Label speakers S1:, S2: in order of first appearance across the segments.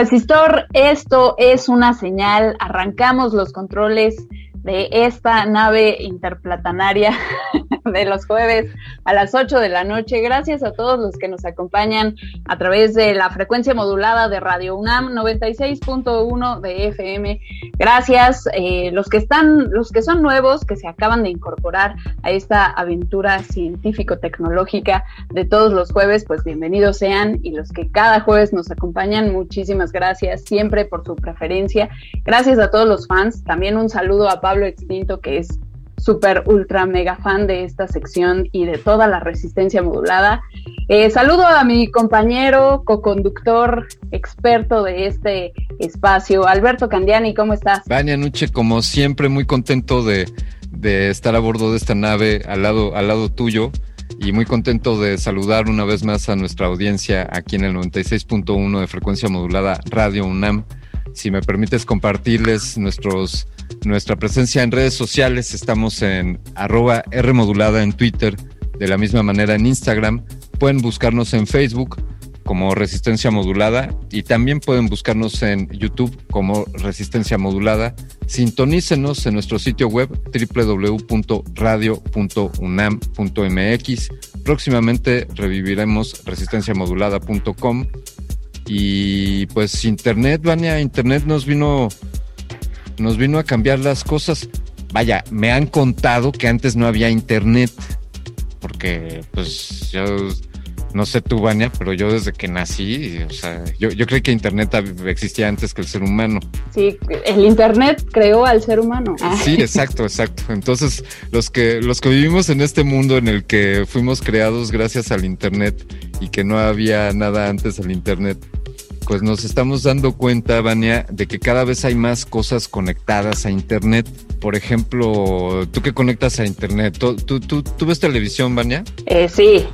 S1: Resistor, esto es una señal. Arrancamos los controles de esta nave interplatanaria de los jueves a las 8 de la noche. Gracias a todos los que nos acompañan a través de la frecuencia modulada de Radio UNAM 96.1 de FM. Gracias eh, los que están, los que son nuevos, que se acaban de incorporar a esta aventura científico-tecnológica de todos los jueves, pues bienvenidos sean y los que cada jueves nos acompañan, muchísimas gracias siempre por su preferencia. Gracias a todos los fans. También un saludo a Pablo Extinto, que es súper, ultra, mega fan de esta sección y de toda la resistencia modulada. Eh, saludo a mi compañero, co-conductor, experto de este espacio, Alberto Candiani, ¿cómo estás?
S2: Vania Nuche, como siempre, muy contento de, de estar a bordo de esta nave al lado, al lado tuyo y muy contento de saludar una vez más a nuestra audiencia aquí en el 96.1 de frecuencia modulada Radio UNAM. Si me permites compartirles nuestros nuestra presencia en redes sociales. Estamos en arroba Rmodulada en Twitter, de la misma manera en Instagram. Pueden buscarnos en Facebook como Resistencia Modulada y también pueden buscarnos en YouTube como Resistencia Modulada. Sintonícenos en nuestro sitio web www.radio.unam.mx. Próximamente reviviremos resistenciamodulada.com y pues Internet, Vania, Internet nos vino nos vino a cambiar las cosas. Vaya, me han contado que antes no había internet, porque pues yo no sé tú, Vania, pero yo desde que nací, o sea, yo, yo creí que Internet existía antes que el ser humano.
S1: Sí, el Internet creó al ser humano.
S2: Sí, exacto, exacto. Entonces, los que, los que vivimos en este mundo en el que fuimos creados gracias al Internet y que no había nada antes del Internet, pues nos estamos dando cuenta, Vania, de que cada vez hay más cosas conectadas a Internet. Por ejemplo, tú que conectas a Internet, ¿tú, tú, tú, ves televisión, Vania?
S1: Eh, sí.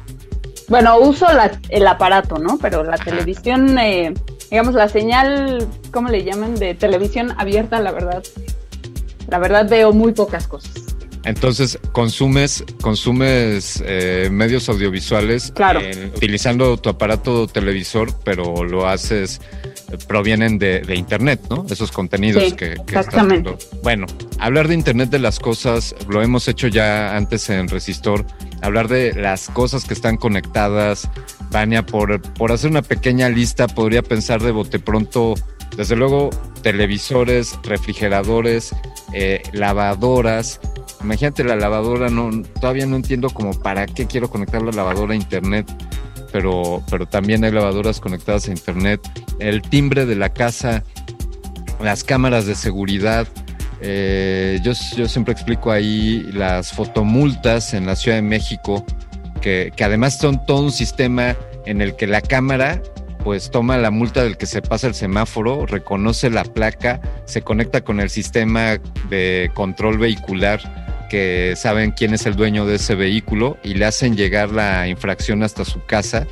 S1: Bueno, uso el aparato, ¿no? Pero la televisión, eh, digamos, la señal, ¿cómo le llaman? De televisión abierta, la verdad. La verdad veo muy pocas cosas.
S2: Entonces, consumes, consumes eh, medios audiovisuales
S1: claro.
S2: utilizando tu aparato televisor, pero lo haces, eh, provienen de, Internet, ¿no? Esos contenidos que, que
S1: exactamente.
S2: Bueno, hablar de Internet de las cosas, lo hemos hecho ya antes en Resistor, hablar de las cosas que están conectadas. Vania, por, por hacer una pequeña lista, podría pensar de bote pronto, desde luego, televisores, refrigeradores, eh, lavadoras, Imagínate la lavadora, no, todavía no entiendo como para qué quiero conectar la lavadora a internet, pero, pero también hay lavadoras conectadas a internet. El timbre de la casa, las cámaras de seguridad, Eh, yo, yo siempre explico ahí las fotomultas en la Ciudad de México, que, que además son todo un sistema en el que la cámara pues toma la multa del que se pasa el semáforo, reconoce la placa, se conecta con el sistema de control vehicular que saben quién es el dueño de ese vehículo y le hacen llegar la infracción hasta su casa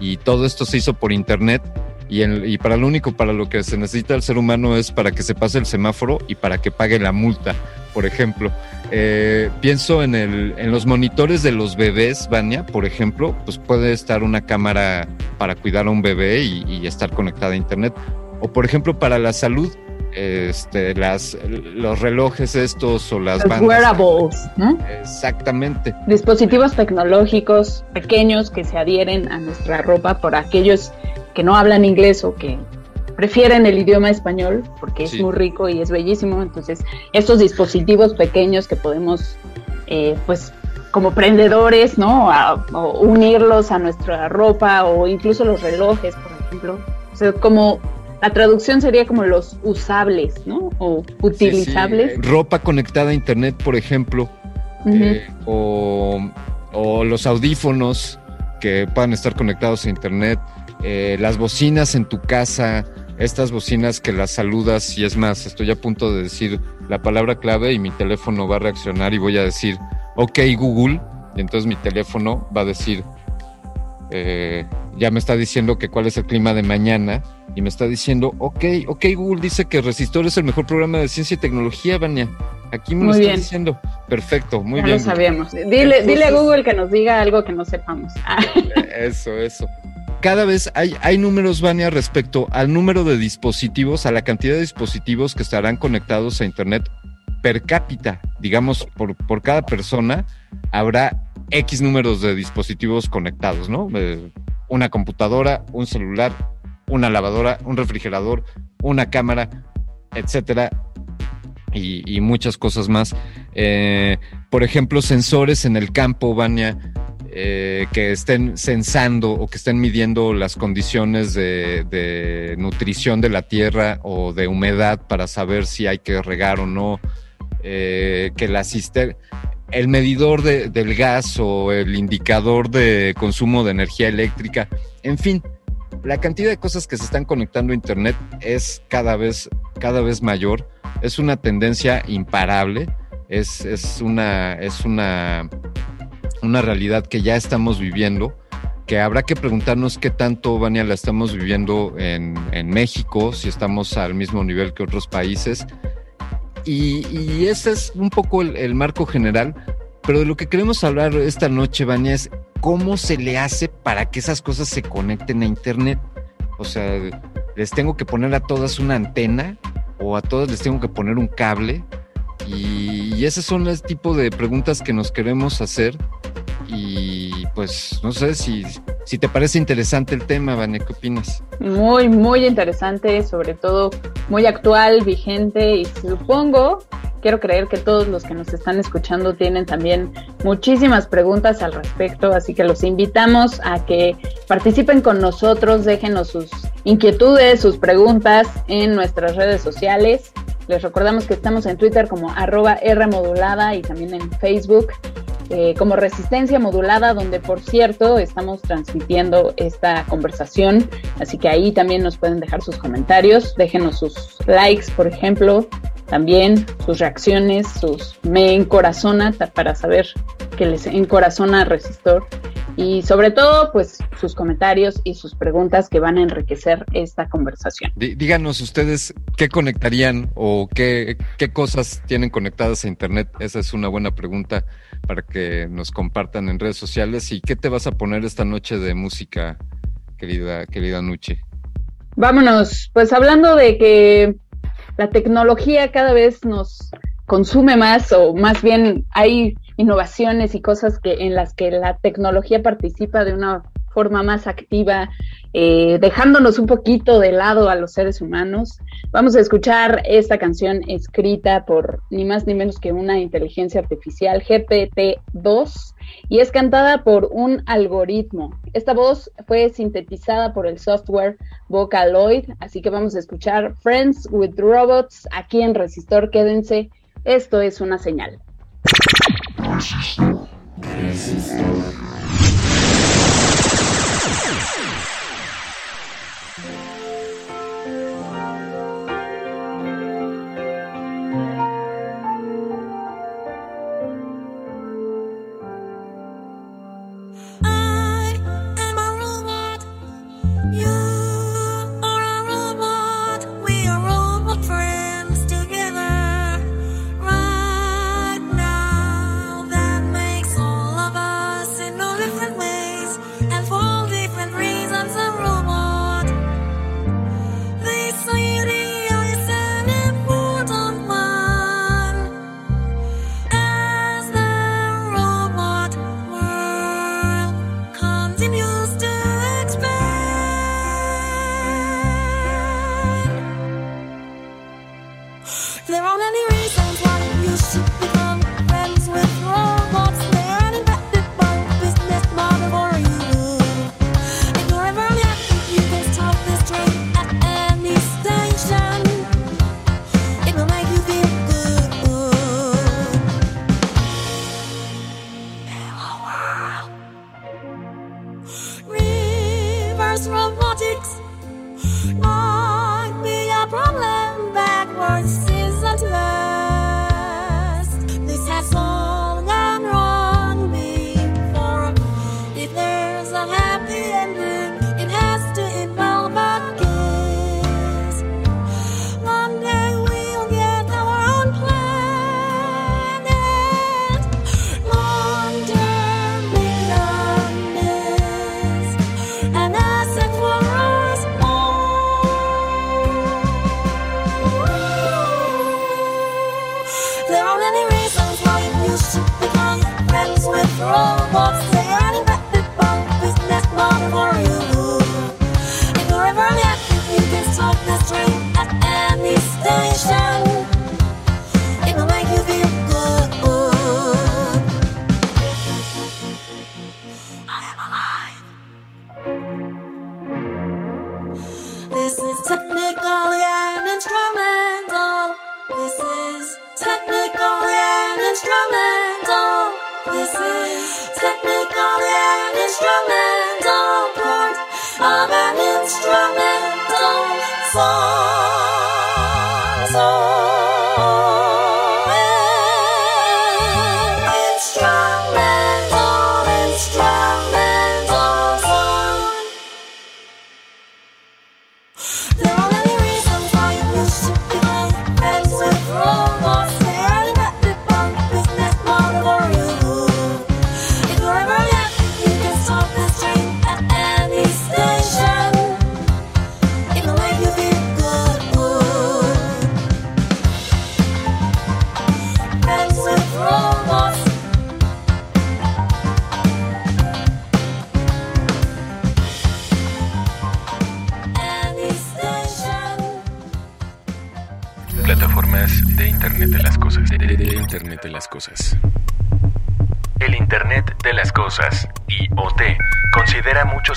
S2: y todo esto se hizo por internet y, para lo único para lo que se necesita el ser humano es para que se pase el semáforo y para que pague la multa, por ejemplo. Eh, pienso en, el, en los monitores de los bebés, Vania, por ejemplo, pues puede estar una cámara para cuidar a un bebé y, estar conectada a internet. O por ejemplo, para la salud, este, las, los relojes estos o las
S1: los wearables, ¿no?
S2: Exactamente.
S1: Dispositivos tecnológicos pequeños que se adhieren a nuestra ropa por aquellos que no hablan inglés o que prefieren el idioma español porque es muy rico y es bellísimo. Entonces, estos dispositivos pequeños que podemos, eh, pues, como prendedores, ¿no? o unirlos a nuestra ropa o incluso los relojes, por ejemplo. O sea, como la traducción sería como los usables, ¿no? O utilizables.
S2: Ropa conectada a internet, por ejemplo, eh, o, o los audífonos que puedan estar conectados a internet. Eh, las bocinas en tu casa, estas bocinas que las saludas y es más, estoy a punto de decir la palabra clave y mi teléfono va a reaccionar y voy a decir, ok Google, y entonces mi teléfono va a decir, eh, ya me está diciendo que cuál es el clima de mañana y me está diciendo, ok, ok Google dice que Resistor es el mejor programa de ciencia y tecnología, Vania. Aquí me lo está diciendo. Perfecto, muy bien.
S1: lo sabíamos. Dile, dile a Google que nos diga algo que no sepamos.
S2: eso, eso cada vez hay, hay números, Vania, respecto al número de dispositivos, a la cantidad de dispositivos que estarán conectados a Internet per cápita. Digamos, por, por cada persona habrá X números de dispositivos conectados, ¿no? Eh, una computadora, un celular, una lavadora, un refrigerador, una cámara, etcétera, y, muchas cosas más. Eh, por ejemplo, sensores en el campo, Vania, eh, que estén censando o que estén midiendo las condiciones de, nutrición de la tierra o de humedad para saber si hay que regar o no, eh, que la el medidor del gas o el indicador de consumo de energía eléctrica, en fin, la cantidad de cosas que se están conectando a Internet es cada vez, cada vez mayor, es una tendencia imparable, es, es una, es una una realidad que ya estamos viviendo, que habrá que preguntarnos qué tanto, Vania, la estamos viviendo en, México, si estamos al mismo nivel que otros países. Y, ese es un poco el, marco general, pero de lo que queremos hablar esta noche, Vania, es cómo se le hace para que esas cosas se conecten a Internet. O sea, les tengo que poner a todas una antena o a todas les tengo que poner un cable. Y, y esas son el tipo de preguntas que nos queremos hacer y pues no sé si, si te parece interesante el tema, Vane, ¿qué opinas?
S1: Muy, muy interesante, sobre todo muy actual, vigente y supongo, quiero creer que todos los que nos están escuchando tienen también muchísimas preguntas al respecto, así que los invitamos a que participen con nosotros, déjenos sus inquietudes, sus preguntas en nuestras redes sociales. Les recordamos que estamos en Twitter como arroba Rmodulada y también en Facebook eh, como resistencia modulada, donde por cierto estamos transmitiendo esta conversación, así que ahí también nos pueden dejar sus comentarios, déjenos sus likes, por ejemplo, también sus reacciones, sus me encorazona para saber que les encorazona Resistor y sobre todo pues sus comentarios y sus preguntas que van a enriquecer esta conversación.
S2: Díganos ustedes qué conectarían o qué, qué cosas tienen conectadas a Internet. Esa es una buena pregunta para que nos compartan en redes sociales. ¿Y qué te vas a poner esta noche de música, querida, querida Nuche?
S1: Vámonos, pues hablando de que la tecnología cada vez nos consume más o más bien hay innovaciones y cosas que en las que la tecnología participa de una forma más activa, eh, dejándonos un poquito de lado a los seres humanos. Vamos a escuchar esta canción escrita por ni más ni menos que una inteligencia artificial GPT-2
S3: y es cantada por un algoritmo. Esta voz fue sintetizada por el software Vocaloid, así que vamos a escuchar Friends with Robots aquí en Resistor. Quédense, esto es una señal.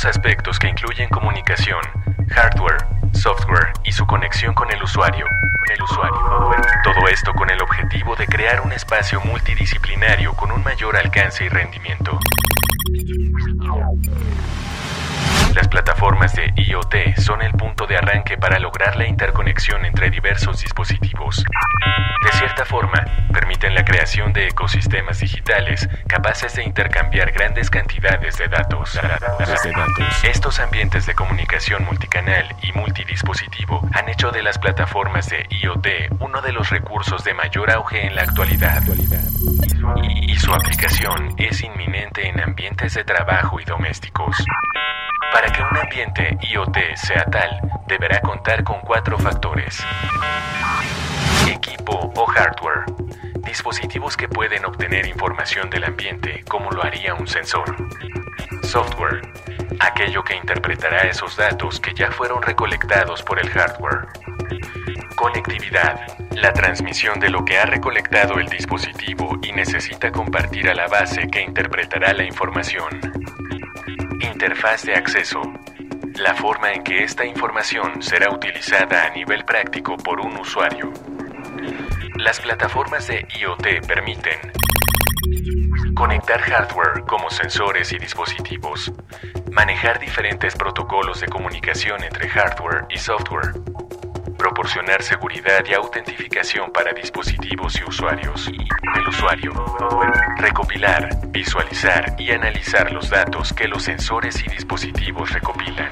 S4: Aspectos que incluyen comunicación, hardware, software y su conexión con el usuario. el usuario. Todo esto con el objetivo de crear un espacio multidisciplinario con un mayor alcance y rendimiento. Las plataformas de IoT son el punto de arranque para lograr la interconexión entre diversos dispositivos. De cierta forma, permiten la creación de ecosistemas digitales capaces de intercambiar grandes cantidades de datos. Estos ambientes de comunicación multicanal y multidispositivo han hecho de las plataformas de IoT uno de los recursos de mayor auge en la actualidad. Y, y su aplicación es inminente en ambientes de trabajo y domésticos. Para que un ambiente IoT sea tal, deberá contar con cuatro factores. Equipo o hardware. Dispositivos que pueden obtener información del ambiente como lo haría un sensor. Software. Aquello que interpretará esos datos que ya fueron recolectados por el hardware.
S5: Conectividad. La transmisión de lo que ha recolectado el dispositivo y necesita compartir a la base que interpretará la información. Interfaz de acceso. La forma en que esta información será utilizada a nivel práctico por un usuario. Las plataformas de IoT permiten conectar hardware como sensores y dispositivos, manejar diferentes protocolos de comunicación entre hardware y software, proporcionar seguridad y autentificación para dispositivos y usuarios del usuario, recopilar, visualizar y analizar los datos que los sensores y dispositivos recopilan.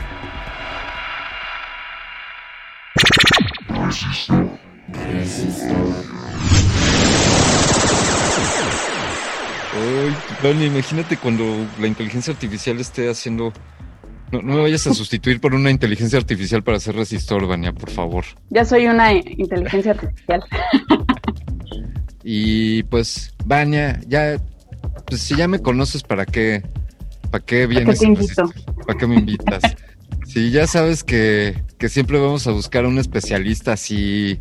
S2: Ay, imagínate cuando la inteligencia artificial esté haciendo no, no, me vayas a sustituir por una inteligencia artificial para hacer resistor, Vania, por favor.
S1: Ya soy una inteligencia artificial.
S2: y pues, Vania, ya, pues si ya me conoces, ¿para qué, para qué vienes?
S1: ¿Para qué,
S2: ¿Para qué me invitas? Si ya sabes que, que, siempre vamos a buscar un especialista así.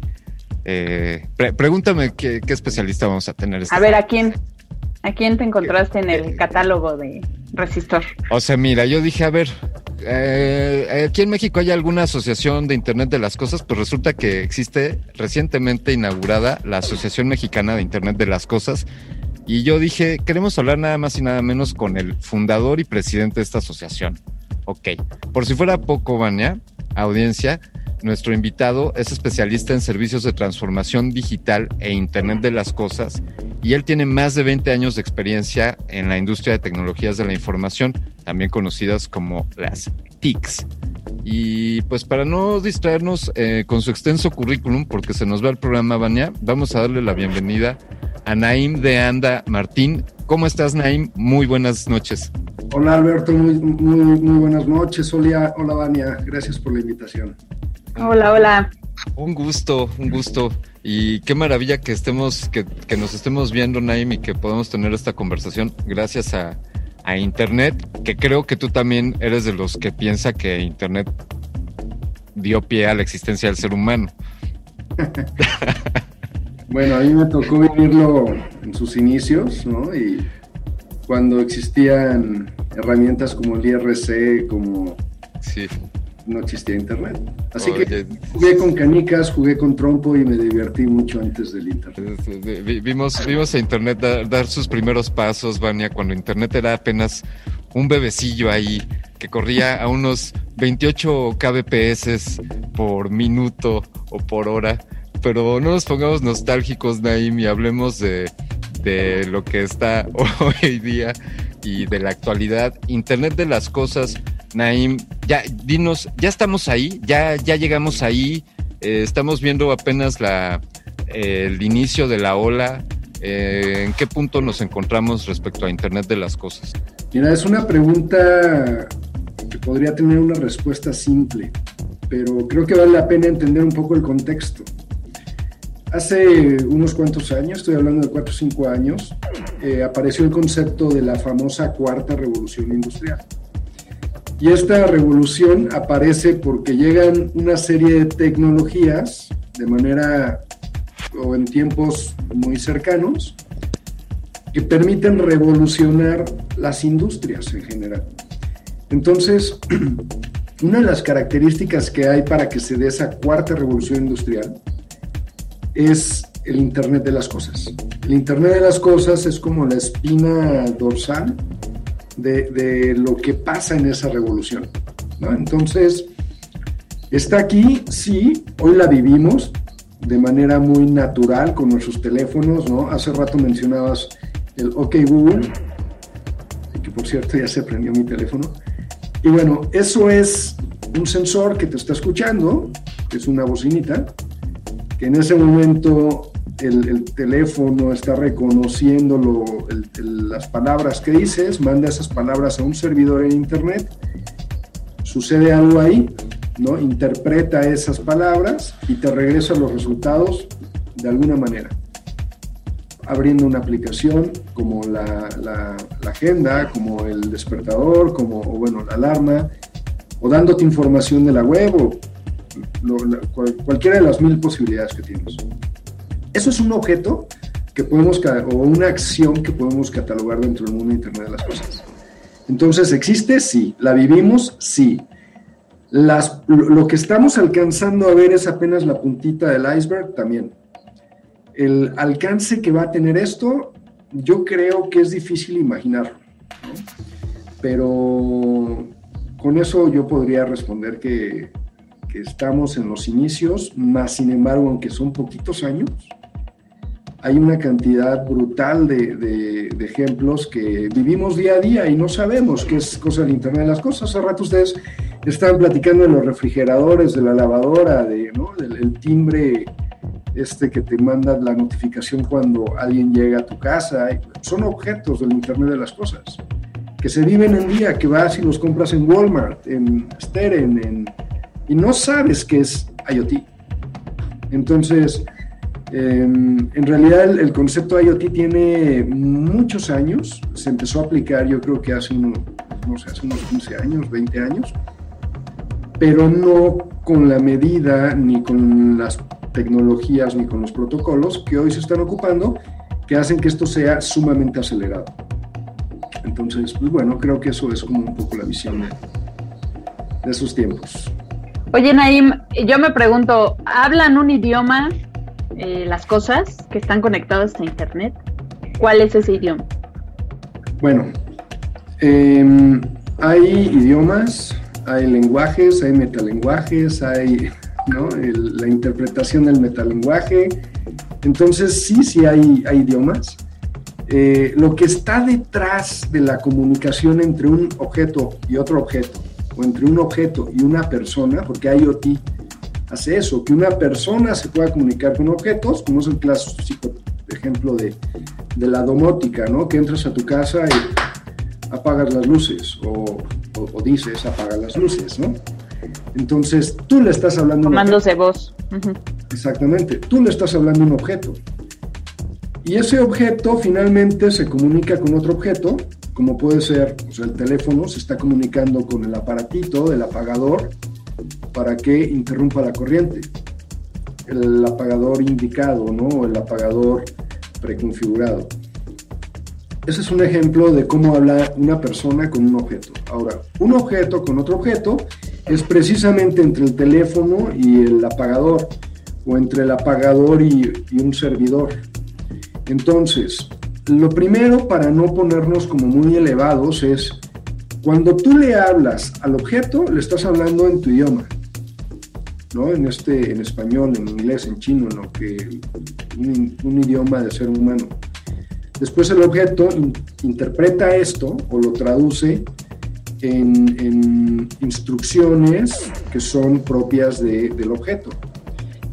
S2: Eh, pregúntame qué, qué, especialista vamos a tener.
S1: a ver, ¿a quién? ¿A quién te encontraste en el catálogo de Resistor?
S2: O sea, mira, yo dije, a ver, eh, aquí en México hay alguna asociación de Internet de las Cosas, pues resulta que existe recientemente inaugurada la Asociación Mexicana de Internet de las Cosas. Y yo dije, queremos hablar nada más y nada menos con el fundador y presidente de esta asociación. Ok, por si fuera poco, Vania, audiencia, nuestro invitado es especialista en servicios de transformación digital e Internet de las Cosas y él tiene más de 20 años de experiencia en la industria de tecnologías de la información, también conocidas como las TICs. Y pues para no distraernos eh, con su extenso currículum, porque se nos va el programa, Vania, vamos a darle la bienvenida a Naim de Anda Martín. ¿Cómo estás, Naim? Muy buenas noches.
S6: Hola, Alberto. Muy, muy, muy buenas noches. Hola, hola, Vania. Gracias por la invitación.
S1: Hola, hola.
S2: Un gusto, un gusto. Y qué maravilla que estemos, que, nos estemos viendo, Naim, y que podamos tener esta conversación gracias a, Internet, que creo que tú también eres de los que piensa que Internet dio pie a la existencia del ser humano.
S6: bueno, a mí me tocó vivirlo en sus inicios, ¿no? Y cuando existían herramientas como el IRC, como
S2: sí
S6: no existía internet. Así que jugué con canicas, jugué con trompo y me divertí mucho antes del internet.
S2: Vimos, vimos a internet dar, sus primeros pasos, Vania, cuando internet era apenas un bebecillo ahí que corría a unos 28 kbps por minuto o por hora. Pero no nos pongamos nostálgicos, Naim, y hablemos de, de lo que está hoy día y de la actualidad. Internet de las cosas Naim, ya dinos, ya estamos ahí, ya, ya llegamos ahí, eh, estamos viendo apenas la, el inicio de la ola. Eh, ¿En qué punto nos encontramos respecto a Internet de las Cosas?
S6: Mira, es una pregunta que podría tener una respuesta simple, pero creo que vale la pena entender un poco el contexto. Hace unos cuantos años, estoy hablando de cuatro o cinco años, eh, apareció el concepto de la famosa cuarta revolución industrial. Y esta revolución aparece porque llegan una serie de tecnologías de manera o en tiempos muy cercanos que permiten revolucionar las industrias en general. Entonces, una de las características que hay para que se dé esa cuarta revolución industrial es el Internet de las Cosas. El Internet de las Cosas es como la espina dorsal de, lo que pasa en esa revolución. Entonces, está aquí, sí, hoy la vivimos de manera muy natural con nuestros teléfonos, ¿no? Hace rato mencionabas el OK Google, que por cierto ya se prendió mi teléfono. Y bueno, eso es un sensor que te está escuchando, que es una bocinita, que en ese momento el, teléfono está reconociendo las palabras que dices, manda esas palabras a un servidor en Internet, sucede algo ahí, ¿no? interpreta esas palabras y te regresa los resultados de alguna manera. Abriendo una aplicación como la, agenda, como el despertador, como bueno, la alarma, o dándote información de la web, o cualquiera de las mil posibilidades que tienes. Eso es un objeto que podemos, o una acción que podemos catalogar dentro del mundo de Internet de las Cosas. Entonces, ¿existe? Sí. ¿La vivimos? Sí. Las, lo que estamos alcanzando a ver es apenas la puntita del iceberg también. El alcance que va a tener esto, yo creo que es difícil imaginarlo. Pero con eso yo podría responder que, que, estamos en los inicios, más sin embargo, aunque son poquitos años, hay una cantidad brutal de, de, ejemplos que vivimos día a día y no sabemos qué es cosa del Internet de las Cosas. Hace rato ustedes estaban platicando de los refrigeradores, de la lavadora, de, ¿no? del el timbre este que te manda la notificación cuando alguien llega a tu casa. Son objetos del Internet de las Cosas que se viven en día, que vas y los compras en Walmart, en Steren, en, y no sabes qué es IoT. Entonces, em, en realidad el, concepto IoT tiene muchos años, se empezó a aplicar yo creo que hace, no sé, hace unos 15 años, 20 años, pero no con la medida ni con las tecnologías ni con los protocolos que hoy se están ocupando que hacen que esto sea sumamente acelerado. Entonces, pues bueno, creo que eso es como un poco la visión de, esos tiempos.
S1: Oye, Naim, yo me pregunto, ¿hablan un idioma eh, las cosas que están conectadas a Internet? ¿Cuál es ese idioma?
S6: Bueno, em, hay idiomas, hay lenguajes, hay metalenguajes, hay la interpretación del metalenguaje. Entonces, sí, sí hay, hay idiomas. Eh, lo que está detrás de la comunicación entre un objeto y otro objeto, o entre un objeto y una persona, porque IoT hace eso, que una persona se pueda comunicar con objetos, como es el clásico ejemplo de, de la domótica, ¿no? Que entras a tu casa y apagas las luces, o, dices apaga las luces, ¿no? Entonces, tú le estás hablando...
S1: Comandos de voz.
S6: Exactamente, tú le estás hablando a un objeto. Y ese objeto finalmente se comunica con otro objeto, como puede ser o sea, el teléfono, se está comunicando con el aparatito del apagador para que interrumpa la corriente. El apagador indicado, ¿no? El apagador preconfigurado. Ese es un ejemplo de cómo habla una persona con un objeto. Ahora, un objeto con otro objeto es precisamente entre el teléfono y el apagador, o entre el apagador y un servidor. Entonces, lo primero para no ponernos como muy elevados es cuando tú le hablas al objeto, le estás hablando en tu idioma, ¿no? En este, en español, en inglés, en chino, en lo que un, idioma de ser humano. Después el objeto interpreta esto o lo traduce en, instrucciones que son propias de, del objeto.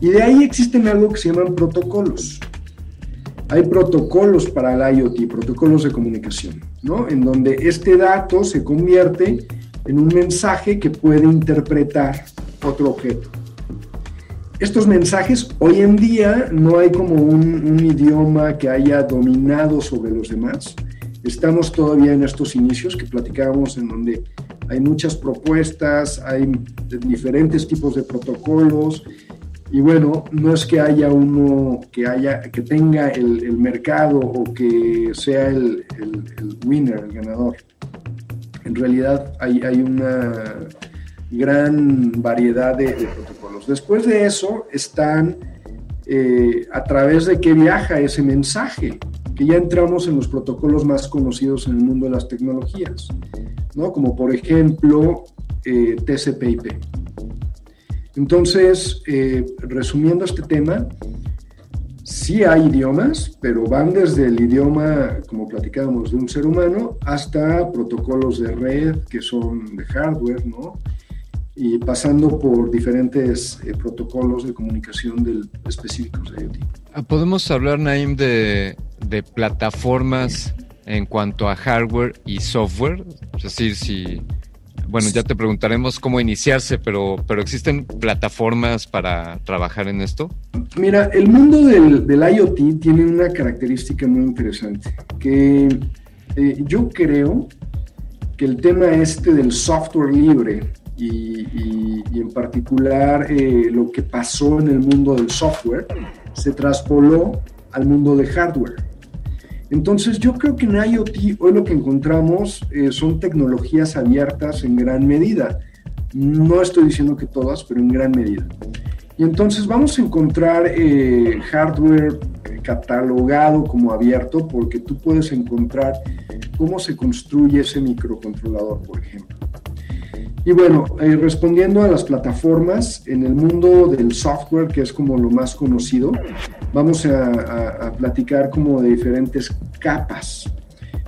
S6: Y de ahí existen algo que se llaman protocolos hay protocolos para el IoT, protocolos de comunicación, ¿no? En donde este dato se convierte en un mensaje que puede interpretar otro objeto. Estos mensajes, hoy en día no hay como un, idioma que haya dominado sobre los demás. Estamos todavía en estos inicios que platicábamos en donde hay muchas propuestas, hay diferentes tipos de protocolos y bueno, no es que haya uno que, haya, que tenga el, mercado o que sea el, winner, el ganador. En realidad hay, hay una gran variedad de, protocolos. Después de eso están eh, a través de qué viaja ese mensaje, que ya entramos en los protocolos más conocidos en el mundo de las tecnologías, ¿no? como por ejemplo eh, TCP/IP. Entonces, eh, resumiendo este tema, sí hay idiomas, pero van desde el idioma, como platicábamos, de un ser humano, hasta protocolos de red que son de hardware, ¿no? Y pasando por diferentes eh, protocolos de comunicación del, específicos de IoT.
S2: Ah, ¿Podemos hablar, Naim, de, de plataformas en cuanto a hardware y software? Es decir, si bueno, ya te preguntaremos cómo iniciarse, pero, pero ¿existen plataformas para trabajar en esto?
S6: Mira, el mundo del, IoT tiene una característica muy interesante, que eh, yo creo que el tema este del software libre y, en particular eh, lo que pasó en el mundo del software se traspoló al mundo de hardware. Entonces yo creo que en IoT hoy lo que encontramos eh, son tecnologías abiertas en gran medida. No estoy diciendo que todas, pero en gran medida. Y entonces vamos a encontrar eh, hardware catalogado como abierto porque tú puedes encontrar cómo se construye ese microcontrolador, por ejemplo. Y bueno, eh, respondiendo a las plataformas, en el mundo del software, que es como lo más conocido, vamos a, platicar como de diferentes capas.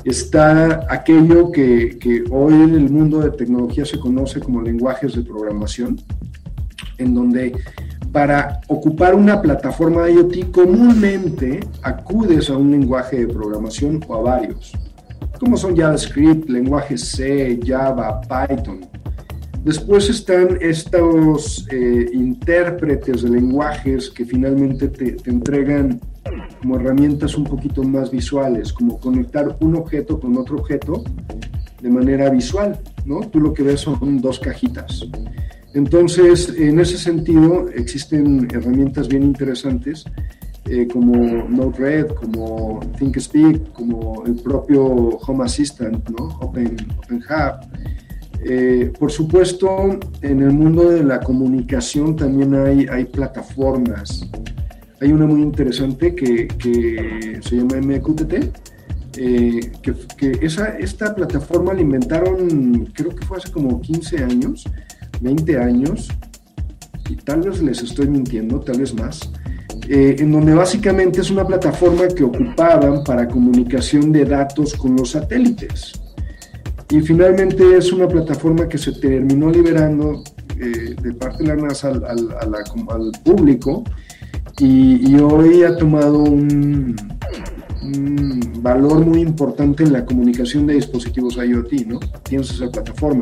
S6: Está aquello que, hoy en el mundo de tecnología se conoce como lenguajes de programación, en donde para ocupar una plataforma IoT comúnmente acudes a un lenguaje de programación o a varios, como son JavaScript, lenguaje C, Java, Python. Después están estos eh, intérpretes de lenguajes que finalmente te, entregan como herramientas un poquito más visuales, como conectar un objeto con otro objeto de manera visual, ¿no? Tú lo que ves son dos cajitas. Entonces, en ese sentido, existen herramientas bien interesantes eh, como Node-RED, como ThinkSpeak, como el propio Home Assistant, ¿no? Open, OpenHub eh, por supuesto, en el mundo de la comunicación también hay, plataformas. Hay una muy interesante que, se llama MQTT, eh, que, que, esa, esta plataforma la inventaron, creo que fue hace como 15 años, 20 años, y tal vez les estoy mintiendo, tal vez más, eh, en donde básicamente es una plataforma que ocupaban para comunicación de datos con los satélites. Y finalmente es una plataforma que se terminó liberando eh, de parte de la NASA al, al, público y, hoy ha tomado un, valor muy importante en la comunicación de dispositivos IoT, ¿no? Tienes esa plataforma.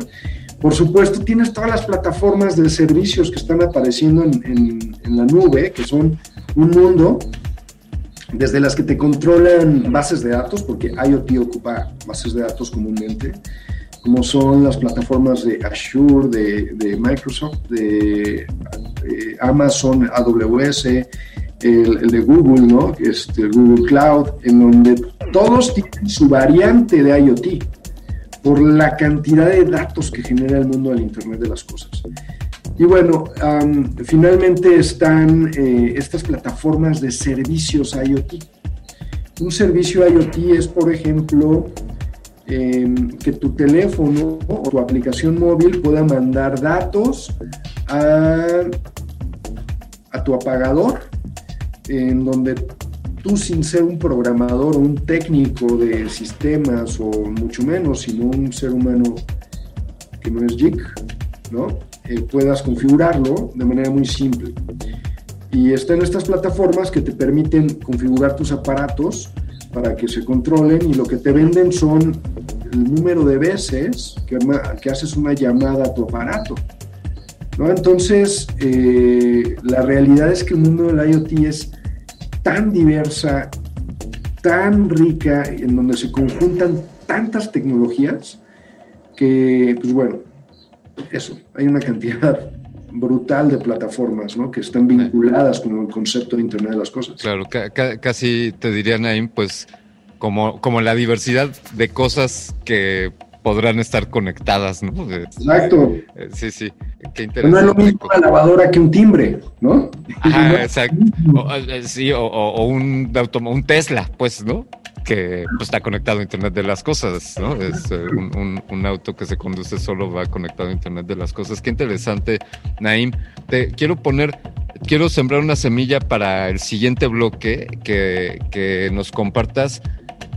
S6: Por supuesto, tienes todas las plataformas de servicios que están apareciendo en, en la nube, que son un mundo desde las que te controlan bases de datos, porque IoT ocupa bases de datos comúnmente, como son las plataformas de Azure, de, Microsoft, de, Amazon, AWS, el, de Google, ¿no? Este, Google Cloud, en donde todos tienen su variante de IoT por la cantidad de datos que genera el mundo del Internet de las Cosas. Y bueno, finalmente están eh, estas plataformas de servicios IoT. Un servicio IoT es, por ejemplo, em, que tu teléfono o tu aplicación móvil pueda mandar datos a, a tu apagador, en donde tú sin ser un programador o un técnico de sistemas o mucho menos, sino un ser humano que no es geek, ¿no? Eh, puedas configurarlo de manera muy simple. Y están estas plataformas que te permiten configurar tus aparatos para que se controlen y lo que te venden son el número de veces que, que haces una llamada a tu aparato. ¿no? Entonces, eh, la realidad es que el mundo del IoT es tan diversa, tan rica, en donde se conjuntan tantas tecnologías, que, pues bueno, eso, hay una cantidad brutal de plataformas ¿no? que están vinculadas con el concepto de Internet de las Cosas.
S2: Claro, casi te diría, Naim, pues como, como la diversidad de cosas que podrán estar conectadas, ¿no?
S6: Exacto.
S2: Eh, sí, sí,
S6: qué interesante. No es lo mismo una lavadora que un timbre, ¿no?
S2: Ajá, exacto. Eh, sí, o, un, un Tesla, pues, ¿no? Que pues, está conectado a Internet de las Cosas, ¿no? Es eh, un, auto que se conduce solo va conectado a Internet de las Cosas. Qué interesante, Naim. Te quiero poner, quiero sembrar una semilla para el siguiente bloque que, que nos compartas.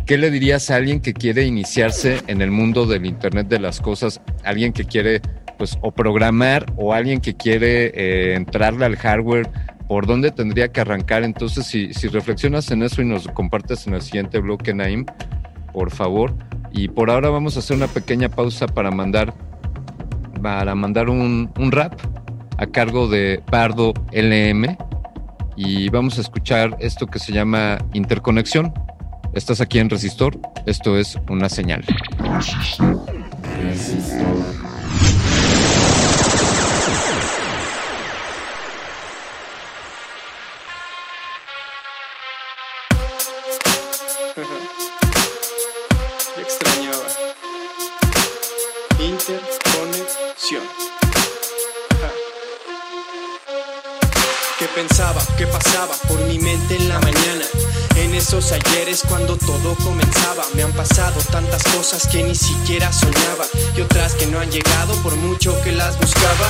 S2: ¿Qué le dirías a alguien que quiere iniciarse en el mundo del Internet de las Cosas? Alguien que quiere, pues, o programar o alguien que quiere eh, entrarle al hardware por dónde tendría que arrancar. Entonces, si, reflexionas en eso y nos compartes en el siguiente bloque, Naim, por favor. Y por ahora vamos a hacer una pequeña pausa para mandar, para mandar un, un rap a cargo de Pardo LM. Y vamos a escuchar esto que se llama interconexión. Estás aquí en Resistor. Esto es una señal. Resistor.
S7: En ayeres cuando todo comenzaba Me han pasado tantas cosas que ni siquiera soñaba Y otras que no han llegado por mucho que las buscaba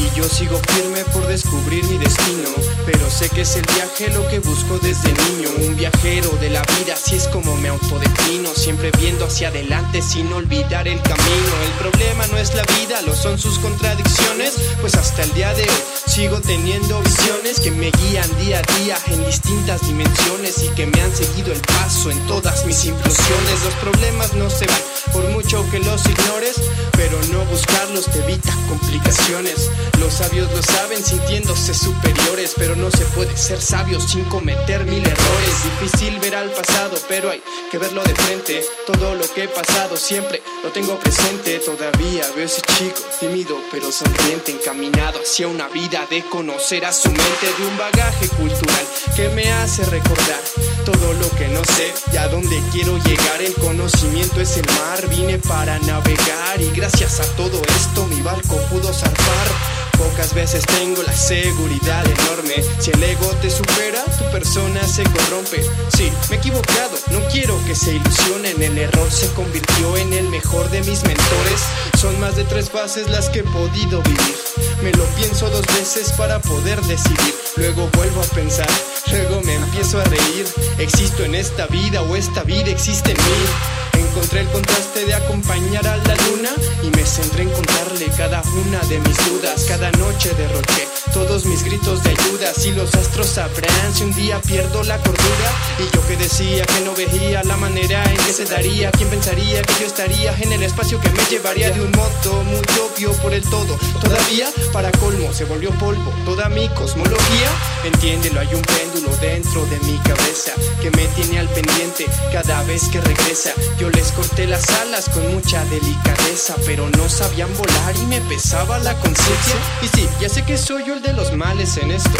S7: y yo sigo firme por descubrir mi destino. Pero sé que es el viaje lo que busco desde niño. Un viajero de la vida, así es como me autodefino. Siempre viendo hacia adelante sin olvidar el camino. El problema no es la vida, lo son sus contradicciones. Pues hasta el día de hoy sigo teniendo visiones que me guían día a día en distintas dimensiones y que me han seguido el paso en todas mis implosiones. Los problemas no se van por mucho que los ignores, pero no buscarlos te evita complicaciones. Los sabios lo saben sintiéndose superiores, pero no se puede ser sabio sin cometer mil errores. Difícil ver al pasado, pero hay que verlo de frente. Todo lo que he pasado siempre lo tengo presente. Todavía veo ese chico tímido, pero sonriente, encaminado hacia una vida de conocer a su mente, de un bagaje cultural que me hace recordar todo lo que no sé y a dónde quiero llegar. El conocimiento es el mar, vine para navegar y gracias a todo esto mi barco pudo zarpar. Pocas veces tengo la seguridad enorme. Si el ego te supera, tu persona se corrompe. Sí, me he equivocado, no quiero que se ilusionen. El error se convirtió en el mejor de mis mentores. Son más de tres fases las que he podido vivir. Me lo pienso dos veces para poder decidir. Luego vuelvo a pensar, luego me empiezo a reír. ¿Existo en esta vida o esta vida existe en mí? Encontré el contraste de acompañar a la luna y me centré en contarle cada una de mis dudas. Cada noche derroché todos mis gritos de ayuda. Si los astros sabrán si un día pierdo la cordura. Y yo que decía que no veía la manera en que se daría. ¿Quién pensaría que yo estaría en el espacio que me llevaría de un modo muy obvio por el todo? Todavía, para colmo, se volvió polvo toda mi cosmología. Entiéndelo, hay un péndulo dentro de mi cabeza que me tiene al pendiente cada vez que regresa. Les corté las alas con mucha delicadeza, pero no sabían volar y me pesaba la conciencia. Y sí, ya sé que soy yo el de los males en esto.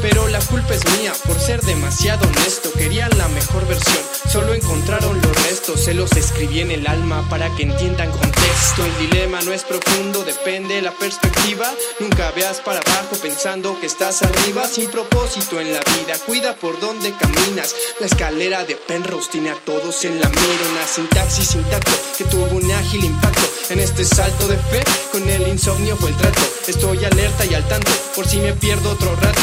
S7: Pero la culpa es mía por ser demasiado honesto. Querían la mejor versión, solo encontraron los restos. Se los escribí en el alma para que entiendan contexto. El dilema no es profundo, depende de la perspectiva. Nunca veas para abajo pensando que estás arriba. Sin propósito en la vida, cuida por dónde caminas. La escalera de Penrose tiene a todos en la mira. Una sintaxis intacto que tuvo un ágil impacto en este salto de fe. Con el insomnio fue el trato. Estoy alerta y al tanto por si me pierdo otro rato.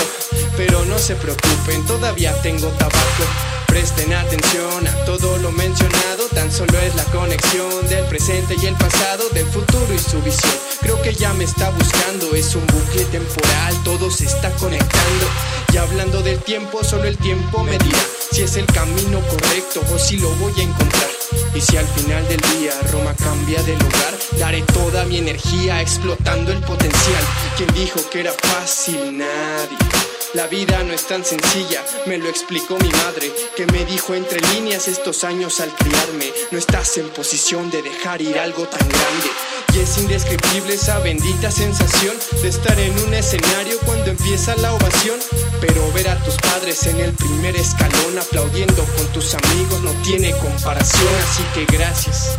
S7: Pero no se preocupen, todavía tengo tabaco. Presten atención a todo lo mencionado, tan solo es la conexión del presente y el pasado, del futuro y su visión. Creo que ya me está buscando, es un bucle temporal, todo se está conectando. Y hablando del tiempo, solo el tiempo me dirá si es el camino correcto o si lo voy a encontrar. Y si al final del día Roma cambia de lugar, daré toda mi energía explotando el potencial. Quien dijo que era fácil, nadie. La vida no es tan sencilla, me lo explicó mi madre, que me dijo entre líneas estos años al criarme, no estás en posición de dejar ir algo tan grande. Y es indescriptible esa bendita sensación de estar en un escenario cuando empieza la ovación. Pero ver a tus padres en el primer escalón aplaudiendo con tus amigos no tiene comparación. Así que gracias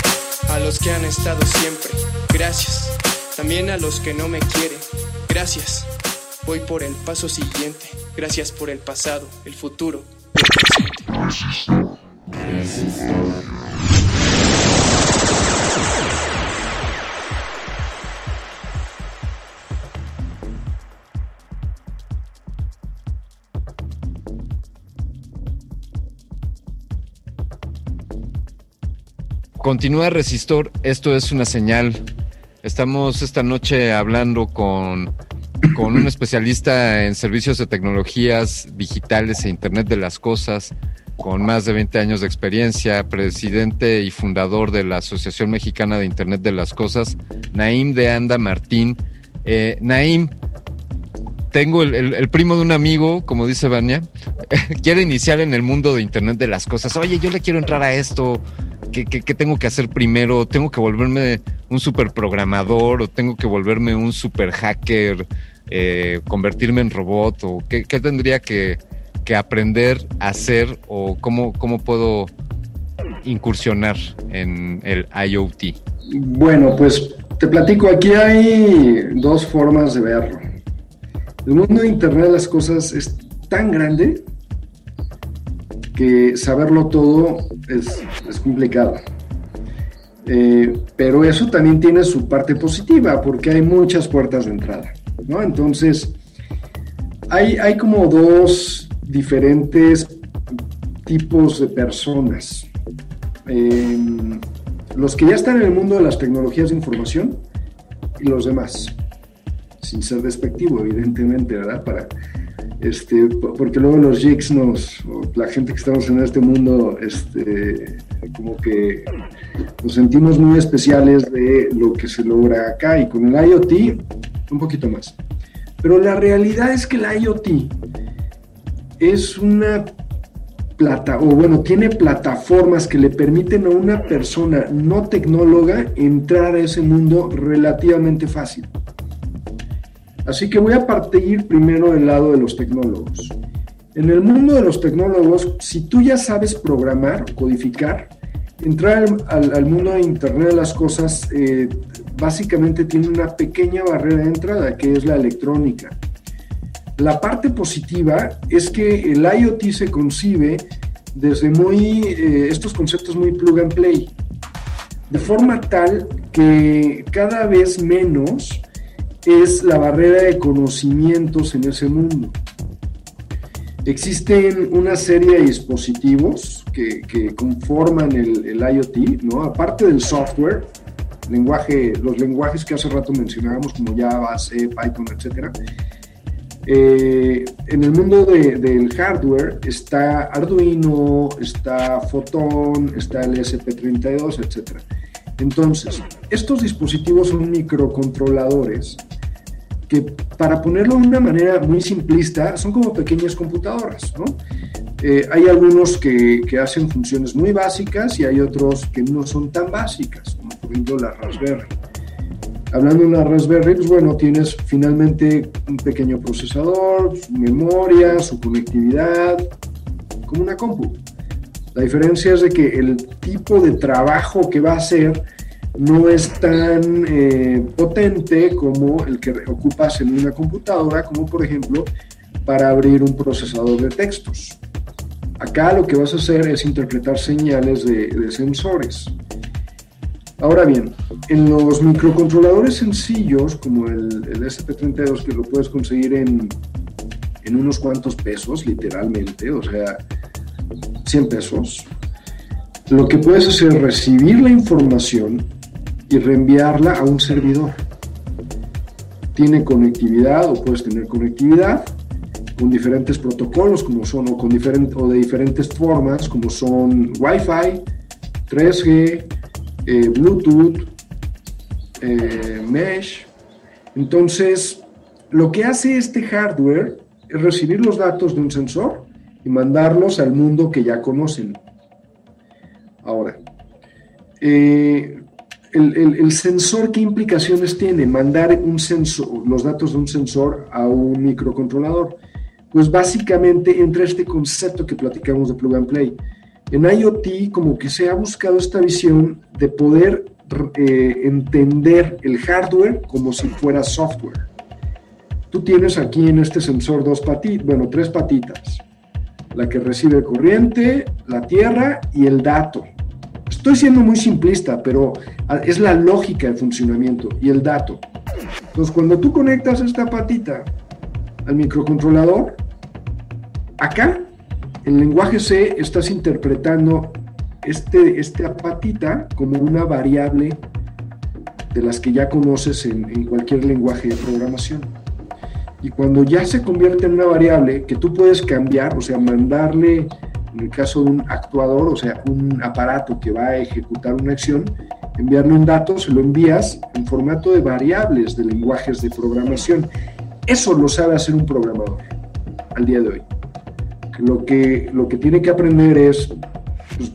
S7: a los que han estado siempre. Gracias también a los que no me quieren. Gracias. Voy por el paso siguiente. Gracias por el pasado, el futuro el presente.
S2: Continúa Resistor, esto es una señal. Estamos esta noche hablando con, con un especialista en servicios de tecnologías digitales e Internet de las Cosas, con más de 20 años de experiencia, presidente y fundador de la Asociación Mexicana de Internet de las Cosas, Naim de Anda Martín. Eh, Naim, tengo el, primo de un amigo, como dice Vania, quiere iniciar en el mundo de Internet de las Cosas. Oye, yo le quiero entrar a esto. ¿Qué, tengo que hacer primero? ¿Tengo que volverme un super programador o tengo que volverme un super hacker? Eh, ¿Convertirme en robot? ¿O qué, tendría que, aprender a hacer o cómo, cómo puedo incursionar en el IoT?
S6: Bueno, pues te platico, aquí hay dos formas de verlo. El mundo de Internet de las cosas es tan grande que saberlo todo es, complicado. Eh, pero eso también tiene su parte positiva, porque hay muchas puertas de entrada, ¿no? Entonces, hay, hay como dos diferentes tipos de personas. Em, los que ya están en el mundo de las tecnologías de información y los demás. Sin ser despectivo, evidentemente, ¿verdad? Para, este, porque luego los jigs la gente que estamos en este mundo, este, como que nos sentimos muy especiales de lo que se logra acá y con el IoT un poquito más. Pero la realidad es que el IoT es una plata, o bueno, tiene plataformas que le permiten a una persona no tecnóloga entrar a ese mundo relativamente fácil. Así que voy a partir primero del lado de los tecnólogos. En el mundo de los tecnólogos, si tú ya sabes programar, codificar, entrar al, mundo de Internet de las Cosas eh, básicamente tiene una pequeña barrera de entrada, que es la electrónica. La parte positiva es que el IoT se concibe desde muy, eh, estos conceptos muy plug and play, de forma tal que cada vez menos es la barrera de conocimientos en ese mundo. Existen una serie de dispositivos que, conforman el, IoT, ¿no? aparte del software, lenguaje, los lenguajes que hace rato mencionábamos como Java, C, Python, etcétera, eh, en el mundo del hardware está Arduino, está Photon, está el SP32, etc. Entonces, estos dispositivos son microcontroladores que, para ponerlo de una manera muy simplista, son como pequeñas computadoras. Eh, hay algunos que, que, hacen funciones muy básicas y hay otros que no son tan básicas, como por ejemplo la Raspberry. Hablando de una Raspberry, pues bueno, tienes finalmente un pequeño procesador, su memoria, su conectividad, como una compu. La diferencia es de que el tipo de trabajo que va a hacer no es tan eh, potente como el que ocupas en una computadora, como por ejemplo para abrir un procesador de textos. Acá lo que vas a hacer es interpretar señales de, de sensores. Ahora bien, en los microcontroladores sencillos, como el, SP32, que lo puedes conseguir en unos cuantos pesos, literalmente, o sea, 100 pesos, lo que puedes hacer es recibir la información y reenviarla a un servidor. Tiene conectividad o puedes tener conectividad con diferentes protocolos como son o, con o de diferentes formas como son Wi-Fi, 3G, eh, Bluetooth, eh, Mesh. Entonces, lo que hace este hardware es recibir los datos de un sensor y mandarlos al mundo que ya conocen. Ahora, eh, el, sensor, ¿qué implicaciones tiene? Mandar un sensor, los datos de un sensor a un microcontrolador. Pues básicamente entra este concepto que platicamos de plug and play en IoT como que se ha buscado esta visión de poder eh, entender el hardware como si fuera software. Tú tienes aquí en este sensor dos patitas, bueno, tres patitas. La que recibe corriente, la tierra y el dato. Estoy siendo muy simplista, pero es la lógica de funcionamiento y el dato. Entonces, cuando tú conectas esta patita al microcontrolador, acá en lenguaje C estás interpretando este, esta patita como una variable de las que ya conoces en, cualquier lenguaje de programación. Y cuando ya se convierte en una variable que tú puedes cambiar, o sea, mandarle, en el caso de un actuador, o sea, un aparato que va a ejecutar una acción, enviarle un dato, se lo envías en formato de variables de lenguajes de programación. Eso lo sabe hacer un programador al día de hoy lo que, lo que tiene que aprender es pues,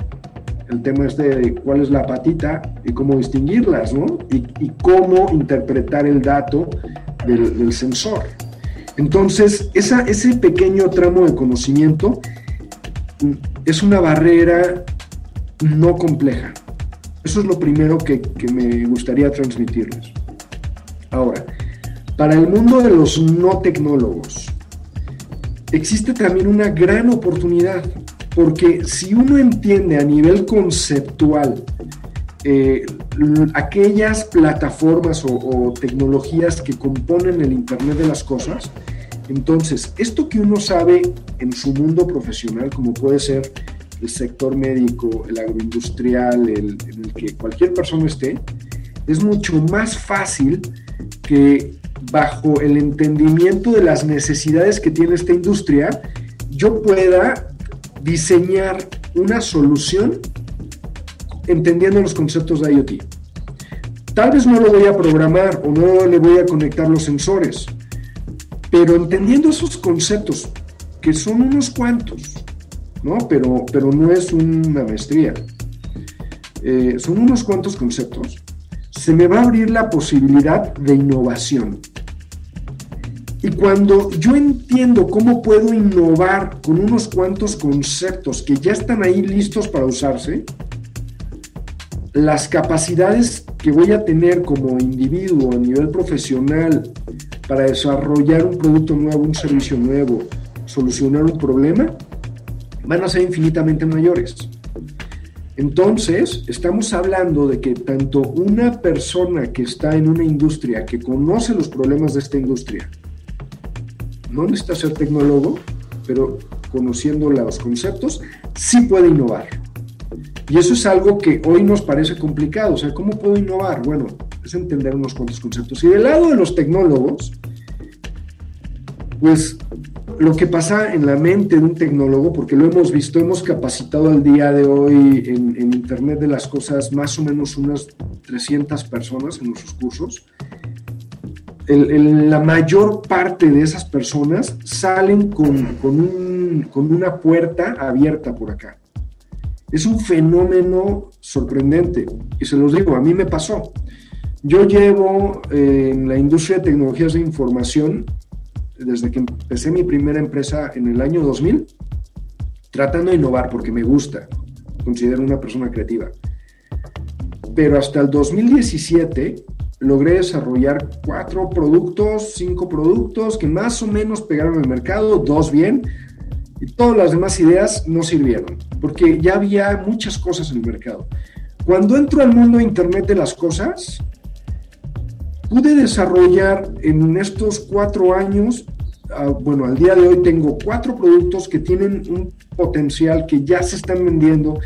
S6: el tema este de cuál es la patita y cómo distinguirlas, ¿no? Y, cómo interpretar el dato del, sensor. Entonces, ese pequeño tramo de conocimiento es una barrera no compleja. Eso es lo primero que me gustaría transmitirles. Ahora, para el mundo de los no tecnólogos, existe también una gran oportunidad, porque si uno entiende a nivel conceptual eh, aquellas plataformas o, tecnologías que componen el Internet de las Cosas, entonces esto que uno sabe en su mundo profesional, como puede ser el sector médico, el agroindustrial, el, en el que cualquier persona esté, es mucho más fácil que bajo el entendimiento de las necesidades que tiene esta industria, yo pueda diseñar una solución entendiendo los conceptos de IoT. Tal vez no lo voy a programar o no le voy a conectar los sensores, pero entendiendo esos conceptos, que son unos cuantos, ¿no? Pero, pero no es una maestría. Eh, son unos cuantos conceptos. Se me va a abrir la posibilidad de innovación. Y cuando yo entiendo cómo puedo innovar con unos cuantos conceptos que ya están ahí listos para usarse, las capacidades que voy a tener como individuo a nivel profesional para desarrollar un producto nuevo, un servicio nuevo, solucionar un problema, van a ser infinitamente mayores. Entonces, estamos hablando de que tanto una persona que está en una industria, que conoce los problemas de esta industria, no necesita ser tecnólogo, pero conociendo los conceptos, sí puede innovar. Y eso es algo que hoy nos parece complicado. O sea, ¿cómo puedo innovar? Bueno, es entender unos cuantos conceptos. Y del lado de los tecnólogos, pues lo que pasa en la mente de un tecnólogo, porque lo hemos visto, hemos capacitado al día de hoy en, Internet de las Cosas más o menos unas 300 personas en nuestros cursos. la mayor parte de esas personas salen con, con una puerta abierta por acá. Es un fenómeno sorprendente y se los digo, a mí me pasó. Yo llevo eh, en la industria de tecnologías de información desde que empecé mi primera empresa en el año 2000, tratando de innovar porque me gusta, considero una persona creativa. Pero hasta el 2017 logré desarrollar cuatro productos, cinco productos que más o menos pegaron al mercado, dos bien, todas las demás ideas no sirvieron, porque ya había muchas cosas en el mercado. Cuando entro al mundo de Internet de las Cosas, pude desarrollar en estos cuatro años, ah, bueno, al día de hoy tengo cuatro productos que tienen un potencial, que ya se están vendiendo,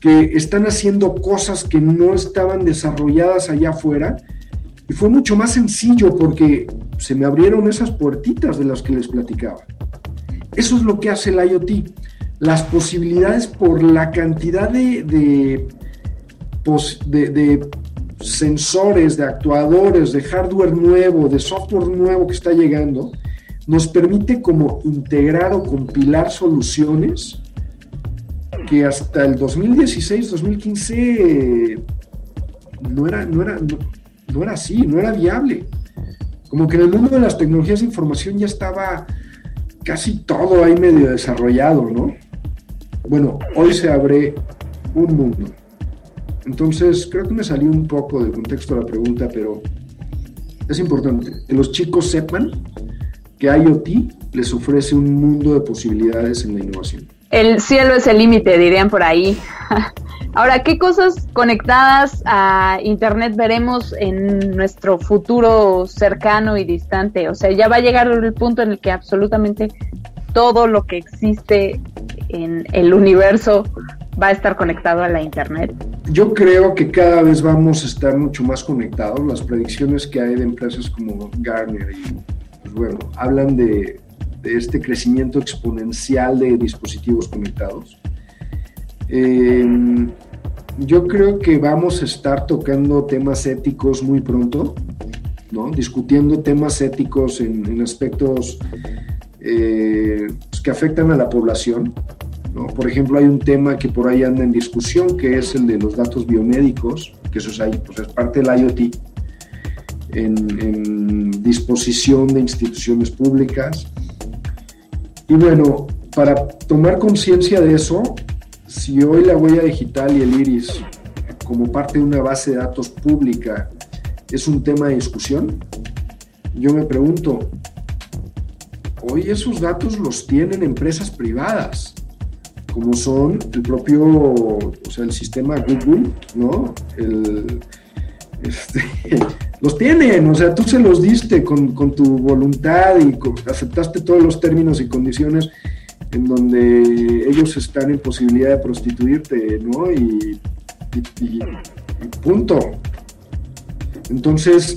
S6: que están haciendo cosas que no estaban desarrolladas allá afuera. Y fue mucho más sencillo porque se me abrieron esas puertitas de las que les platicaba. Eso es lo que hace el IoT. Las posibilidades por la cantidad de, de, sensores, de actuadores, de hardware nuevo, de software nuevo que está llegando, nos permite como integrar o compilar soluciones que hasta el 2016, 2015 no era, no era, no era así, no era viable. Como que en el mundo de las tecnologías de información ya estaba casi todo ahí medio desarrollado, ¿no? Bueno, hoy se abre un mundo. Entonces, creo que me salió un poco del contexto de la pregunta, pero es importante que los chicos sepan que IoT les ofrece un mundo de posibilidades en la innovación.
S1: El cielo es el límite, dirían por ahí. Ahora, ¿qué cosas conectadas a Internet veremos en nuestro futuro cercano y distante? O sea, ya va a llegar el punto en el que absolutamente todo lo que existe en el universo va a estar conectado a la Internet.
S6: Yo creo que cada vez vamos a estar mucho más conectados. Las predicciones que hay de empresas como Gartner y, pues bueno, hablan de, de este crecimiento exponencial de dispositivos conectados. Eh, yo creo que vamos a estar tocando temas éticos muy pronto, ¿no? discutiendo temas éticos en, aspectos eh, pues, que afectan a la población. ¿no? Por ejemplo, hay un tema que por ahí anda en discusión, que es el de los datos biomédicos, que eso es, ahí, pues es parte del IoT, en, en disposición de instituciones públicas. Y bueno, para tomar conciencia de eso, si hoy la huella digital y el iris como parte de una base de datos pública es un tema de discusión? Yo me pregunto, hoy esos datos los tienen empresas privadas, como son el propio, o sea, el sistema Google, ¿no? El, este, los tienen, o sea, tú se los diste con, tu voluntad y aceptaste todos los términos y condiciones en donde ellos están en posibilidad de prostituirte, ¿no? Y, punto. Entonces,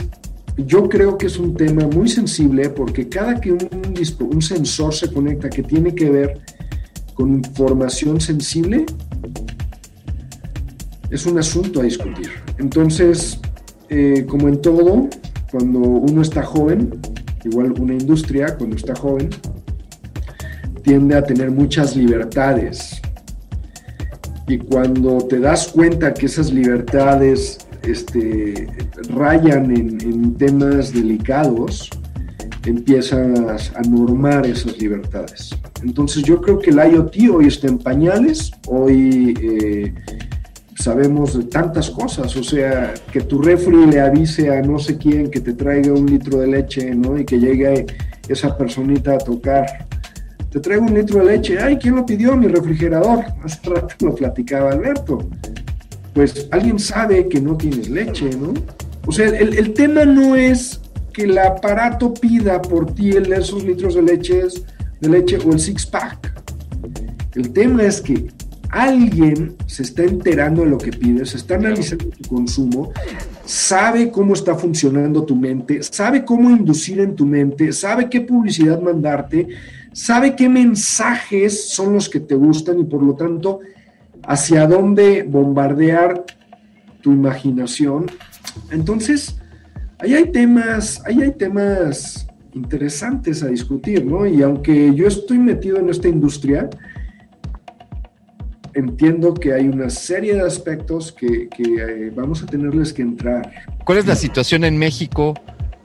S6: yo creo que es un tema muy sensible porque cada que un, sensor se conecta que tiene que ver con información sensible, es un asunto a discutir. Entonces, eh, como en todo, cuando uno está joven, igual una industria, cuando está joven, tiende a tener muchas libertades. Y cuando te das cuenta que esas libertades este, rayan en, temas delicados, empiezas a normar esas libertades. Entonces yo creo que el IoT hoy está en pañales, hoy eh, sabemos de tantas cosas, o sea, que tu refri le avise a no sé quién que te traiga un litro de leche, ¿no? Y que llegue esa personita a tocar te traigo un litro de leche. Ay, ¿quién lo pidió? Mi refrigerador. Hace rato lo platicaba Alberto. Pues alguien sabe que no tienes leche, ¿no? O sea, el, tema no es que el aparato pida por ti esos litros de leche, de leche o el six pack. El tema es que alguien se está enterando de lo que pides, se está analizando tu consumo, sabe cómo está funcionando tu mente, sabe cómo inducir en tu mente, sabe qué publicidad mandarte, sabe qué mensajes son los que te gustan y por lo tanto hacia dónde bombardear tu imaginación. Entonces, ahí hay temas, ahí hay temas interesantes a discutir, ¿no? Y aunque yo estoy metido en esta industria, entiendo que hay una serie de aspectos que, eh, vamos a tenerles que entrar.
S2: ¿Cuál es la situación en México?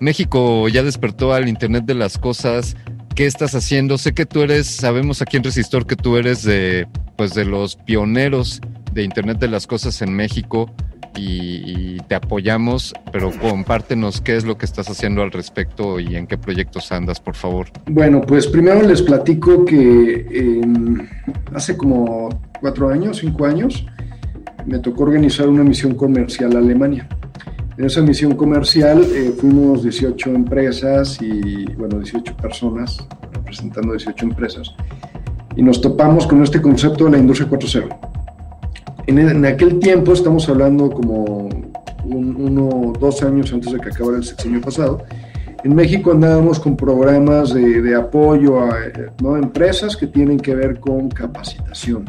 S2: México ya despertó al Internet de las Cosas qué estás haciendo. Sé que tú eres, sabemos aquí en Resistor que tú eres de, pues de los pioneros de Internet de las Cosas en México y, te apoyamos, pero compártenos qué es lo que estás haciendo al respecto y en qué proyectos andas, por favor.
S6: Bueno, pues primero les platico que hace como cuatro años, cinco años, me tocó organizar una misión comercial a Alemania. En esa misión comercial eh, fuimos 18 empresas y, bueno, 18 personas, representando 18 empresas, y nos topamos con este concepto de la industria 4.0. En, en, aquel tiempo, estamos hablando como uno, dos años antes de que acabara el sexenio pasado, en México andábamos con programas de, de apoyo a ¿no? empresas que tienen que ver con capacitación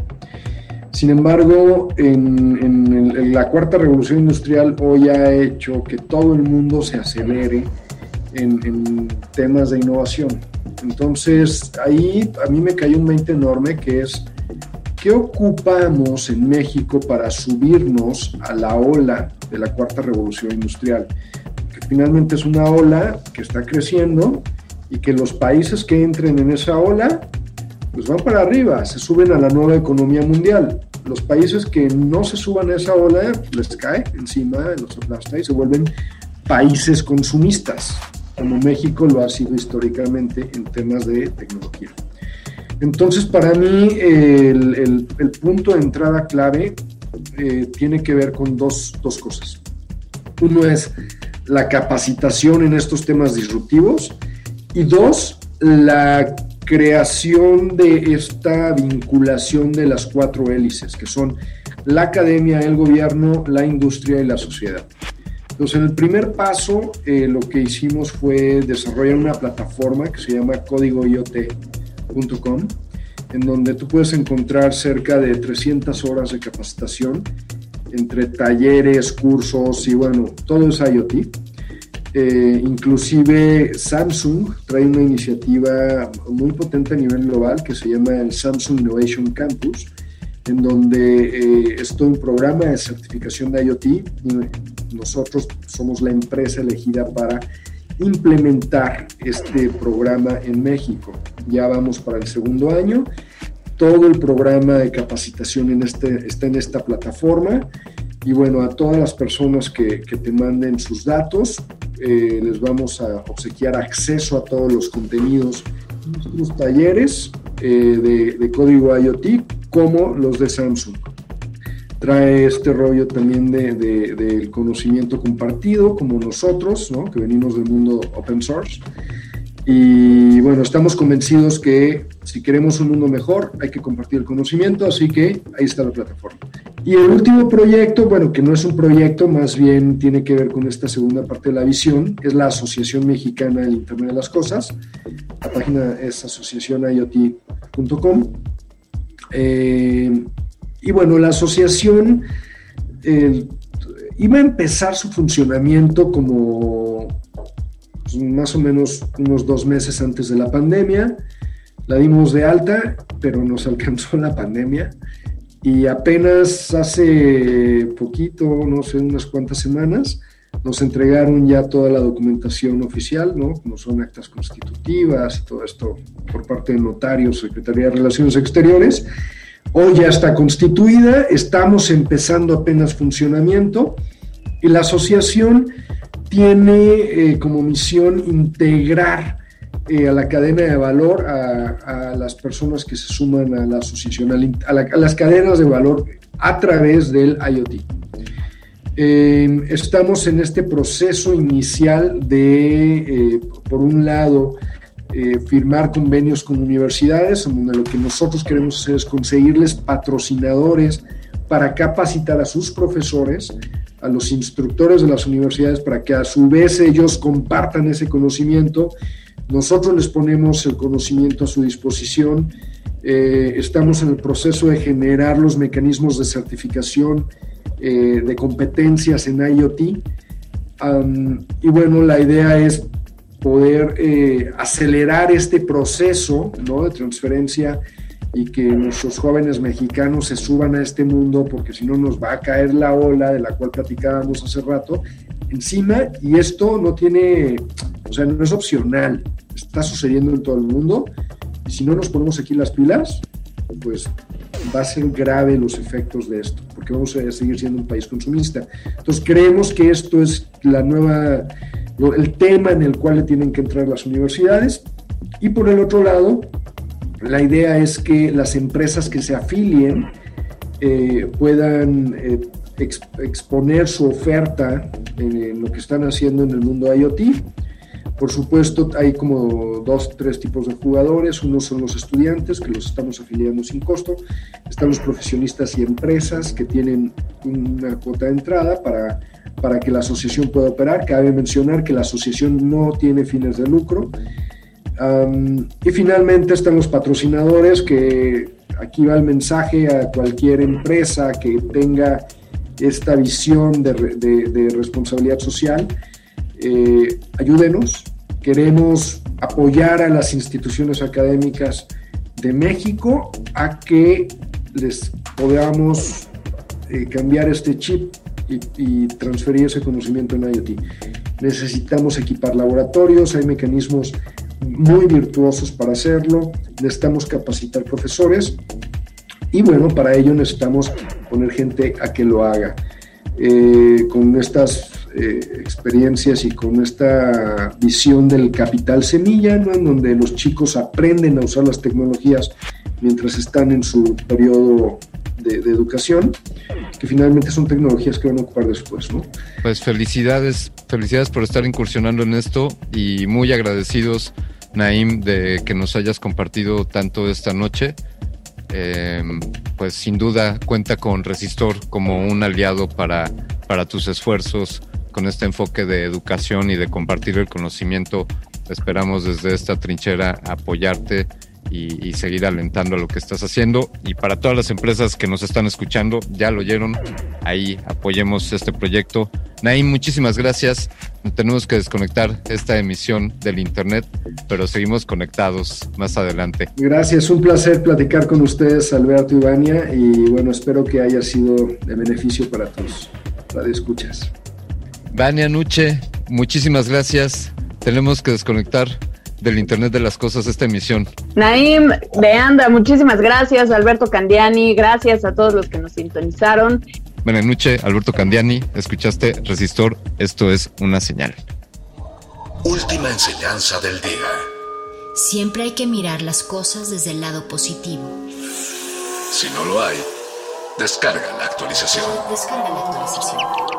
S6: sin embargo, en, la cuarta revolución industrial hoy ha hecho que todo el mundo se acelere en, temas de innovación. Entonces, ahí a mí me cayó un mente enorme que es, ¿qué ocupamos en México para subirnos a la ola de la cuarta revolución industrial? Que finalmente es una ola que está creciendo y que los países que entren en esa ola pues van para arriba, se suben a la nueva economía mundial los países que no se suban a esa ola les cae encima, los aplasta y se vuelven países consumistas, como México lo ha sido históricamente en temas de tecnología. Entonces, para mí, el, punto de entrada clave eh, tiene que ver con dos, dos cosas. Uno es la capacitación en estos temas disruptivos y dos, la creación de esta vinculación de las cuatro hélices, que son la academia, el gobierno, la industria y la sociedad. Entonces, en el primer paso, eh, lo que hicimos fue desarrollar una plataforma que se llama códigoiot.com, en donde tú puedes encontrar cerca de 300 horas de capacitación entre talleres, cursos y bueno, todo es IoT eh, inclusive Samsung trae una iniciativa muy potente a nivel global que se llama el Samsung Innovation Campus, en donde eh, es todo un programa de certificación de IoT nosotros somos la empresa elegida para implementar este programa en México. Ya vamos para el segundo año. Todo el programa de capacitación este, está en esta plataforma Y bueno, a todas las personas que te manden sus datos, eh, les vamos a obsequiar acceso a todos los contenidos, los talleres eh, de, código IoT, como los de Samsung. Trae este rollo también del de, de, conocimiento compartido, como nosotros, ¿no? que venimos del mundo open source. Y bueno, estamos convencidos que si queremos un mundo mejor, hay que compartir el conocimiento, así que ahí está la plataforma. Y el último proyecto, bueno, que no es un proyecto, más bien tiene que ver con esta segunda parte de la visión, es la Asociación Mexicana del Internet de las Cosas. La página es asociacioniot.com. Eh, y bueno, la asociación eh, iba a empezar su funcionamiento como más o menos unos dos meses antes de la pandemia. La dimos de alta, pero nos alcanzó la pandemia y apenas hace poquito, no sé, unas cuantas semanas, nos entregaron ya toda la documentación oficial, ¿no? Como son actas constitutivas y todo esto por parte del notario, Secretaría de Relaciones Exteriores. Hoy ya está constituida, estamos empezando apenas funcionamiento y la asociación tiene eh, como misión integrar eh, a la cadena de valor a, las personas que se suman a la asociación, a, la, a las cadenas de valor a través del IoT. Eh, estamos en este proceso inicial de, eh, por un lado, firmar convenios con universidades, donde lo que nosotros queremos hacer es conseguirles patrocinadores para capacitar a sus profesores, a los instructores de las universidades, para que a su vez ellos compartan ese conocimiento nosotros les ponemos el conocimiento a su disposición. Eh, estamos en el proceso de generar los mecanismos de certificación eh, de competencias en IoT. Y bueno, la idea es poder eh, acelerar este proceso ¿no? de transferencia y que nuestros jóvenes mexicanos se suban a este mundo, porque si no nos va a caer la ola de la cual platicábamos hace rato encima y esto no tiene, o sea, no es opcional, está sucediendo en todo el mundo y si no nos ponemos aquí las pilas, pues va a ser grave los efectos de esto, porque vamos a seguir siendo un país consumista. Entonces creemos que esto es la nueva, el tema en el cual le tienen que entrar las universidades y por el otro lado, la idea es que las empresas que se afilien eh, puedan eh, exponer su oferta en, lo que están haciendo en el mundo IoT. Por supuesto, hay como dos, tres tipos de jugadores. Uno son los estudiantes, que los estamos afiliando sin costo. Están los profesionistas y empresas que tienen una cuota de entrada para, para que la asociación pueda operar. Cabe mencionar que la asociación no tiene fines de lucro. Y finalmente están los patrocinadores, que aquí va el mensaje a cualquier empresa que tenga esta visión de responsabilidad social. Eh, ayúdenos, queremos apoyar a las instituciones académicas de México a que les podamos eh, cambiar este chip y, y, transferir ese conocimiento en IoT. Necesitamos equipar laboratorios, hay mecanismos muy virtuosos para hacerlo, necesitamos capacitar profesores y bueno, para ello necesitamos poner gente a que lo haga. Eh, con estas eh, experiencias y con esta visión del capital semilla, ¿no? en donde los chicos aprenden a usar las tecnologías mientras están en su periodo de, de, educación, que finalmente son tecnologías que van a ocupar después. ¿no?
S2: Pues felicidades, felicidades por estar incursionando en esto y muy agradecidos, Naim, de que nos hayas compartido tanto esta noche eh, pues sin duda cuenta con Resistor como un aliado para, para tus esfuerzos con este enfoque de educación y de compartir el conocimiento. Esperamos desde esta trinchera apoyarte y, y, seguir alentando a lo que estás haciendo. Y para todas las empresas que nos están escuchando, ya lo oyeron, ahí apoyemos este proyecto. Naim, muchísimas gracias. Tenemos que desconectar esta emisión del Internet, pero seguimos conectados más adelante.
S6: Gracias, un placer platicar con ustedes, Alberto y Vania, y bueno, espero que haya sido de beneficio para todos. escuchas.
S2: Vania Nuche, muchísimas gracias. Tenemos que desconectar del Internet de las Cosas esta emisión.
S1: Naim de Anda, muchísimas gracias. Alberto Candiani, gracias a todos los que nos sintonizaron.
S2: Benenuche, Alberto Candiani, escuchaste Resistor, esto es una señal.
S8: Última enseñanza del día.
S9: Siempre hay que mirar las cosas desde el lado positivo.
S8: Si no lo hay, descarga la actualización.
S9: Descarga la actualización.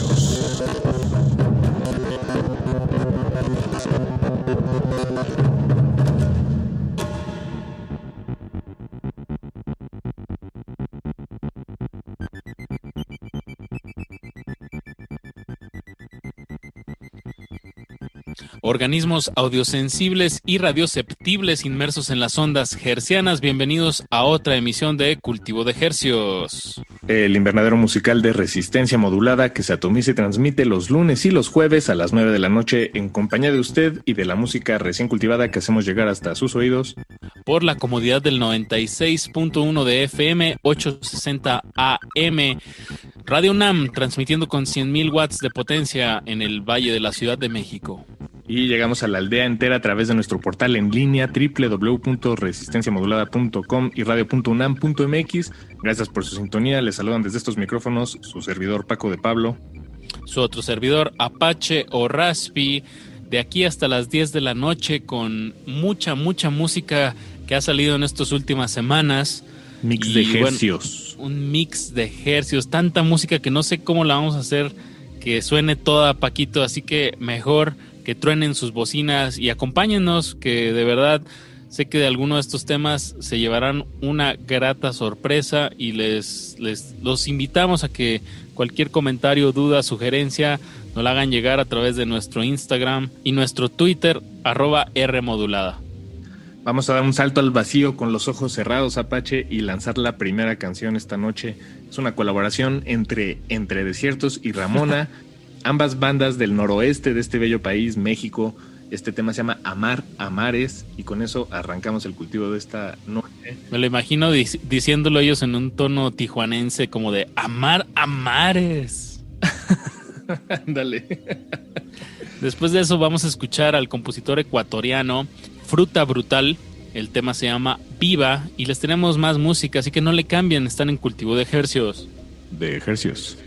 S10: Organismos audiosensibles y radioceptibles inmersos en las ondas hercianas. Bienvenidos a otra emisión de Cultivo de Hercios.
S11: El invernadero musical de resistencia modulada que se atomiza y transmite los lunes y los jueves a las 9 de la noche en compañía de usted y de la música recién cultivada que hacemos llegar hasta sus oídos.
S10: Por la comodidad del 96.1 de FM, 860 AM. Radio NAM transmitiendo con 100.000 watts de potencia en el Valle de la Ciudad de México.
S11: Y llegamos a la aldea entera a través de nuestro portal en línea www.resistenciamodulada.com y radio.unam.mx. Gracias por su sintonía. Les saludan desde estos micrófonos su servidor Paco de Pablo.
S10: Su otro servidor Apache o Raspi. De aquí hasta las 10 de la noche con mucha, mucha música que ha salido en estas últimas semanas.
S11: Mix
S10: Y,
S11: de
S10: bueno,
S11: hercios.
S10: un mix de hercios. Tanta música que no sé cómo la vamos a hacer que suene toda Paquito. Así que mejor que truenen sus bocinas y acompáñenos, que de verdad sé que de alguno de estos temas se llevarán una grata sorpresa y les, les los invitamos a que cualquier comentario, duda, sugerencia nos la hagan llegar a través de nuestro Instagram y nuestro Twitter arroba Rmodulada.
S11: Vamos a dar un salto al vacío con los ojos cerrados, Apache, y lanzar la primera canción esta noche. Es una colaboración entre Entre Desiertos y Ramona, ambas bandas del noroeste de este bello país, México. Este tema se llama Amar Amares, y con eso arrancamos el cultivo de esta noche.
S10: Me lo imagino dic- diciéndolo ellos en un tono tijuanense como de amar amares.
S11: Ándale.
S10: Después de eso vamos a escuchar al compositor ecuatoriano Fruta Brutal. El tema se llama Viva y les tenemos más música, así que no le cambien, están en cultivo de ejercicios.
S11: De ejercicios.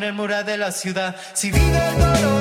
S12: en el mural de la ciudad. Si vive el dolor.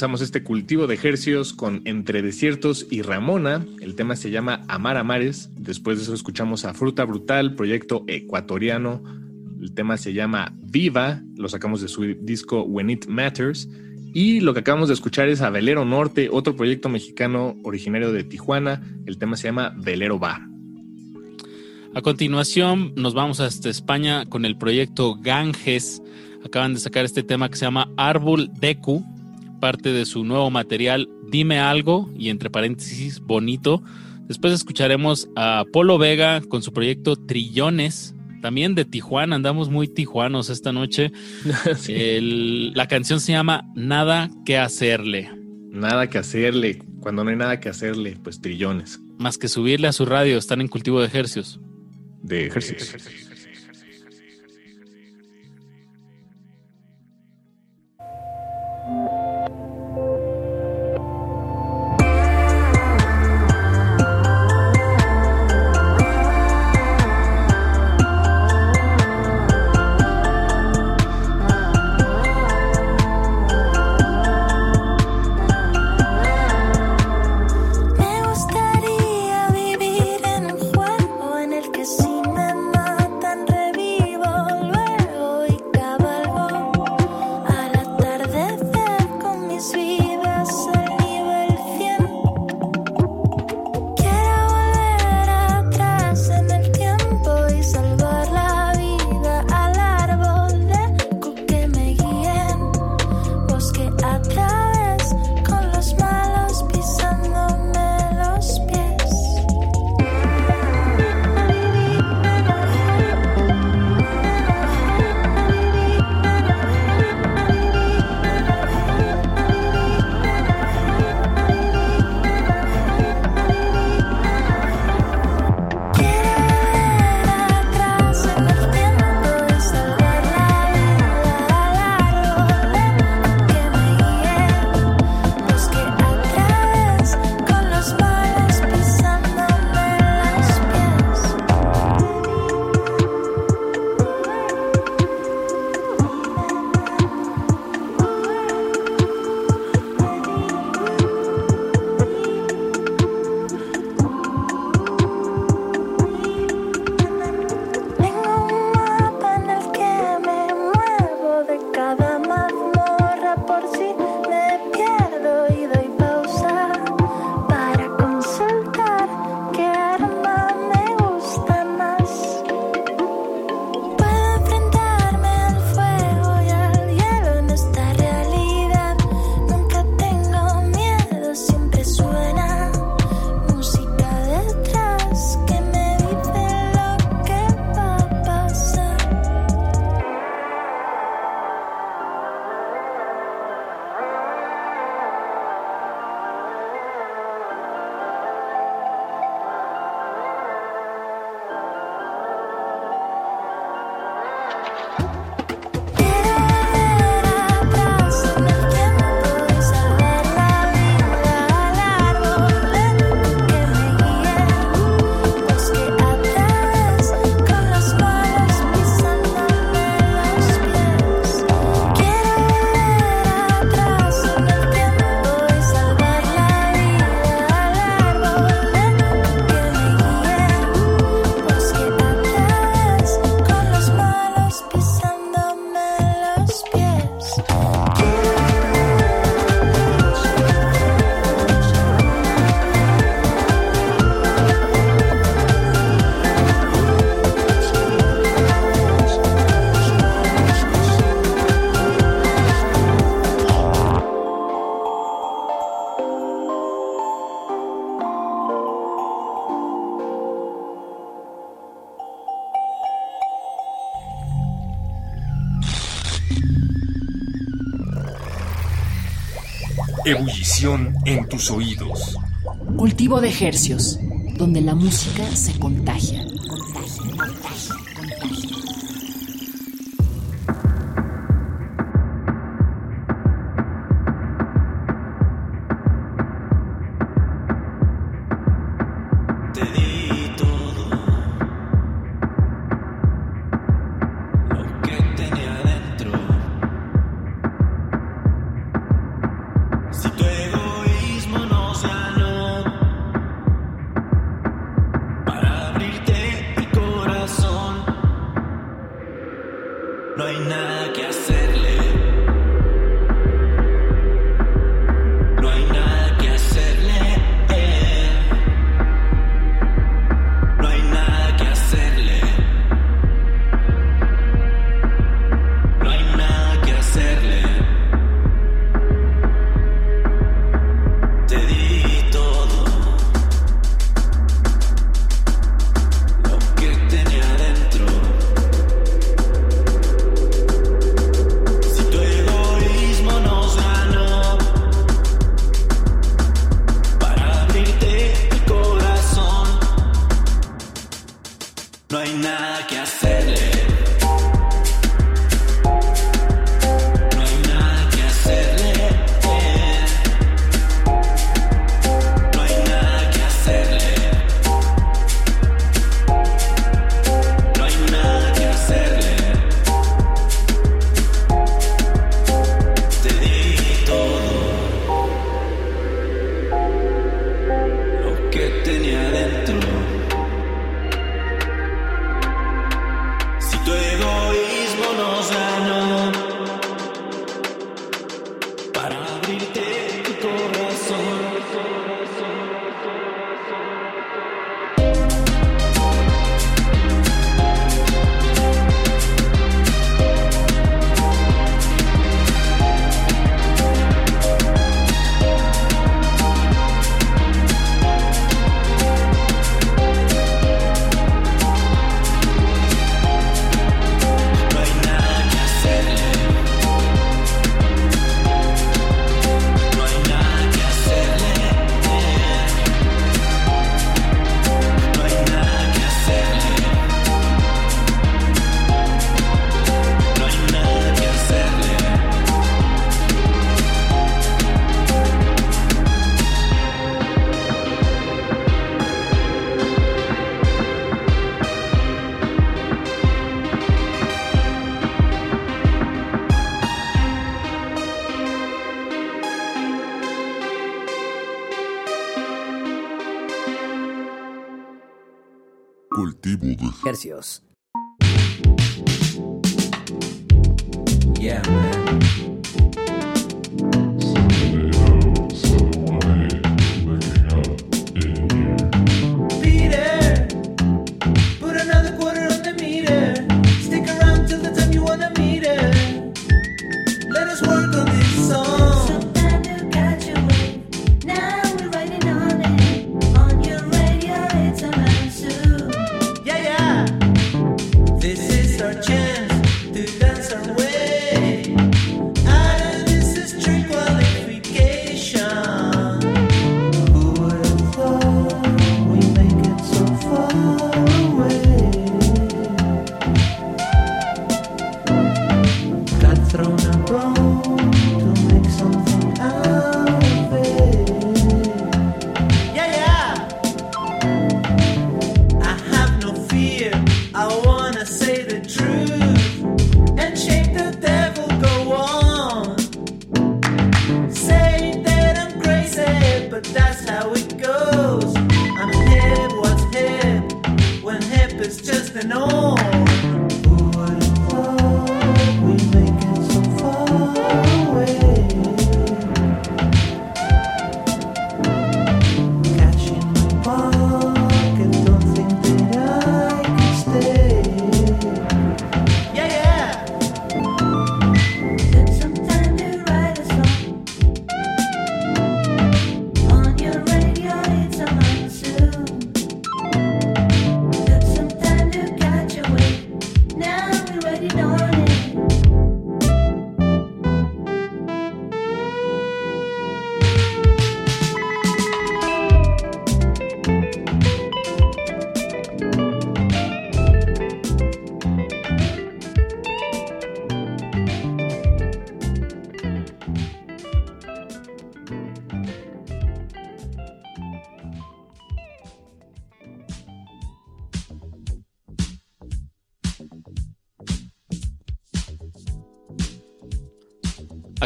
S13: Comenzamos este cultivo de ejercios con Entre Desiertos y Ramona. El tema se llama Amar a Mares. Después de eso escuchamos a Fruta Brutal, proyecto ecuatoriano. El tema se llama Viva. Lo sacamos de su disco When It Matters. Y lo que acabamos de escuchar es a Velero Norte, otro proyecto mexicano originario de Tijuana. El tema se llama Velero Va.
S10: A continuación nos vamos hasta España con el proyecto Ganges. Acaban de sacar este tema que se llama Árbol Deku, parte de su nuevo material Dime algo y entre paréntesis bonito. Después escucharemos a Polo Vega con su proyecto Trillones, también de Tijuana, andamos muy tijuanos esta noche. El- la canción se llama Nada que hacerle.
S13: Nada que hacerle. Cuando no hay nada que hacerle, pues trillones.
S10: Más que subirle a su radio, están en cultivo de ejercios.
S13: De ejercicios.
S14: Ebullición en tus oídos.
S15: Cultivo de ejercios, donde la música se
S16: convierte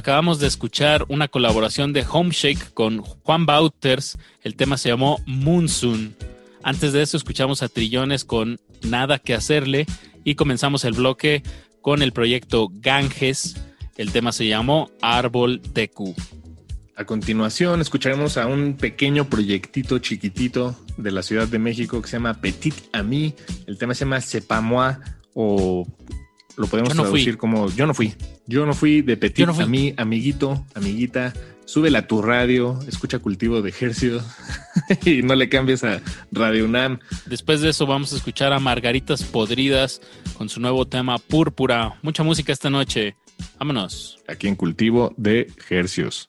S10: acabamos de escuchar una colaboración de Homeshake con Juan Bauters. El tema se llamó Moonsoon. Antes de eso escuchamos a Trillones con Nada que hacerle y comenzamos el bloque con el proyecto Ganges. El tema se llamó Árbol Q.
S13: A continuación escucharemos a un pequeño proyectito chiquitito de la Ciudad de México que se llama Petit Ami. El tema se llama Sepamois o lo podemos
S10: fui.
S13: traducir como Yo no fui. Yo no fui de Petit
S10: no fui.
S13: Ami, amiguito, amiguita. Súbela a tu radio, escucha cultivo de ejercicio y no le cambies a Radio UNAM.
S10: Después de eso vamos a escuchar a Margaritas Podridas con su nuevo tema Púrpura. Mucha música esta noche. Vámonos.
S13: Aquí en cultivo de ejercios.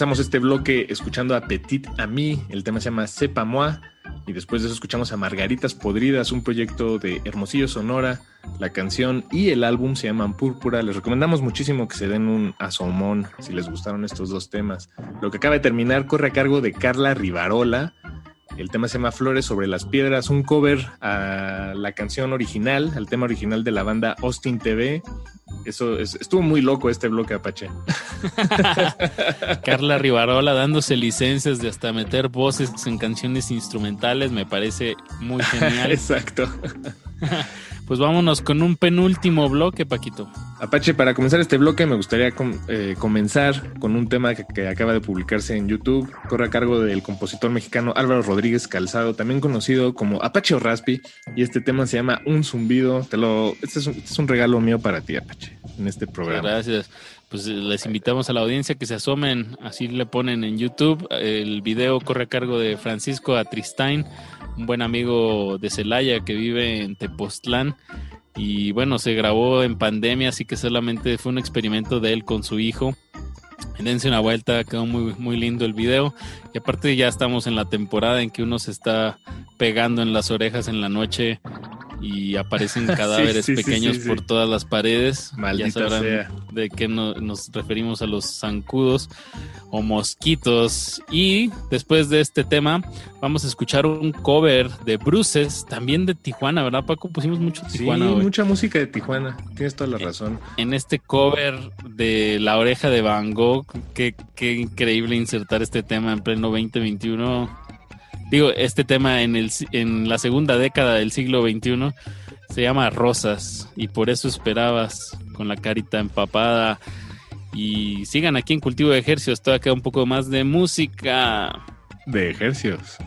S17: Comenzamos este bloque escuchando a Petit Ami, el tema se llama Sepa Moi, y después de eso escuchamos a Margaritas Podridas, un proyecto de Hermosillo Sonora. La canción y el álbum se llaman Púrpura. Les recomendamos muchísimo que se den un asomón si les gustaron estos dos temas. Lo que acaba de terminar corre a cargo de Carla Rivarola. El tema se llama Flores sobre las Piedras, un cover a la canción original, al tema original de la banda Austin TV. Eso es- estuvo muy loco este bloque Apache.
S10: Carla Rivarola dándose licencias de hasta meter voces en canciones instrumentales, me parece muy genial.
S17: Exacto.
S10: Pues vámonos con un penúltimo bloque, Paquito.
S17: Apache, para comenzar este bloque me gustaría com- eh, comenzar con un tema que, que acaba de publicarse en YouTube. Corre a cargo del compositor mexicano Álvaro Rodríguez Calzado, también conocido como Apache o Raspi. Y este tema se llama Un Zumbido. Te lo, este, es un, este es un regalo mío para ti, Apache, en este programa.
S10: Gracias. Pues eh, les invitamos a la audiencia que se asomen, así le ponen en YouTube. El video corre a cargo de Francisco Atristain, un buen amigo de Celaya que vive en Tepoztlán. Y bueno, se grabó en pandemia, así que solamente fue un experimento de él con su hijo. Dense una vuelta, quedó muy, muy lindo el video. Y aparte ya estamos en la temporada en que uno se está pegando en las orejas en la noche y aparecen
S17: Sí,
S10: cadáveres
S17: sí, sí,
S10: pequeños
S17: sí, sí.
S10: por todas las paredes.
S17: Maldita
S10: ya sabrán
S17: sea.
S10: de qué no- nos referimos a los zancudos o mosquitos. Y después de este tema, vamos a escuchar un cover de Bruces, también de Tijuana, ¿verdad, Paco? Pusimos mucho
S17: Sí,
S10: Tijuana hoy.
S17: mucha música de Tijuana. Tienes toda la razón.
S10: En este cover de La Oreja de Van Gogh, qué, qué increíble insertar este tema en pleno 2021. Digo, este tema en, el, en la segunda década del siglo XXI se llama Rosas y por eso esperabas con la carita empapada. Y sigan aquí en Cultivo de Ejercicios, todavía queda un poco más de música.
S17: De ejercicios.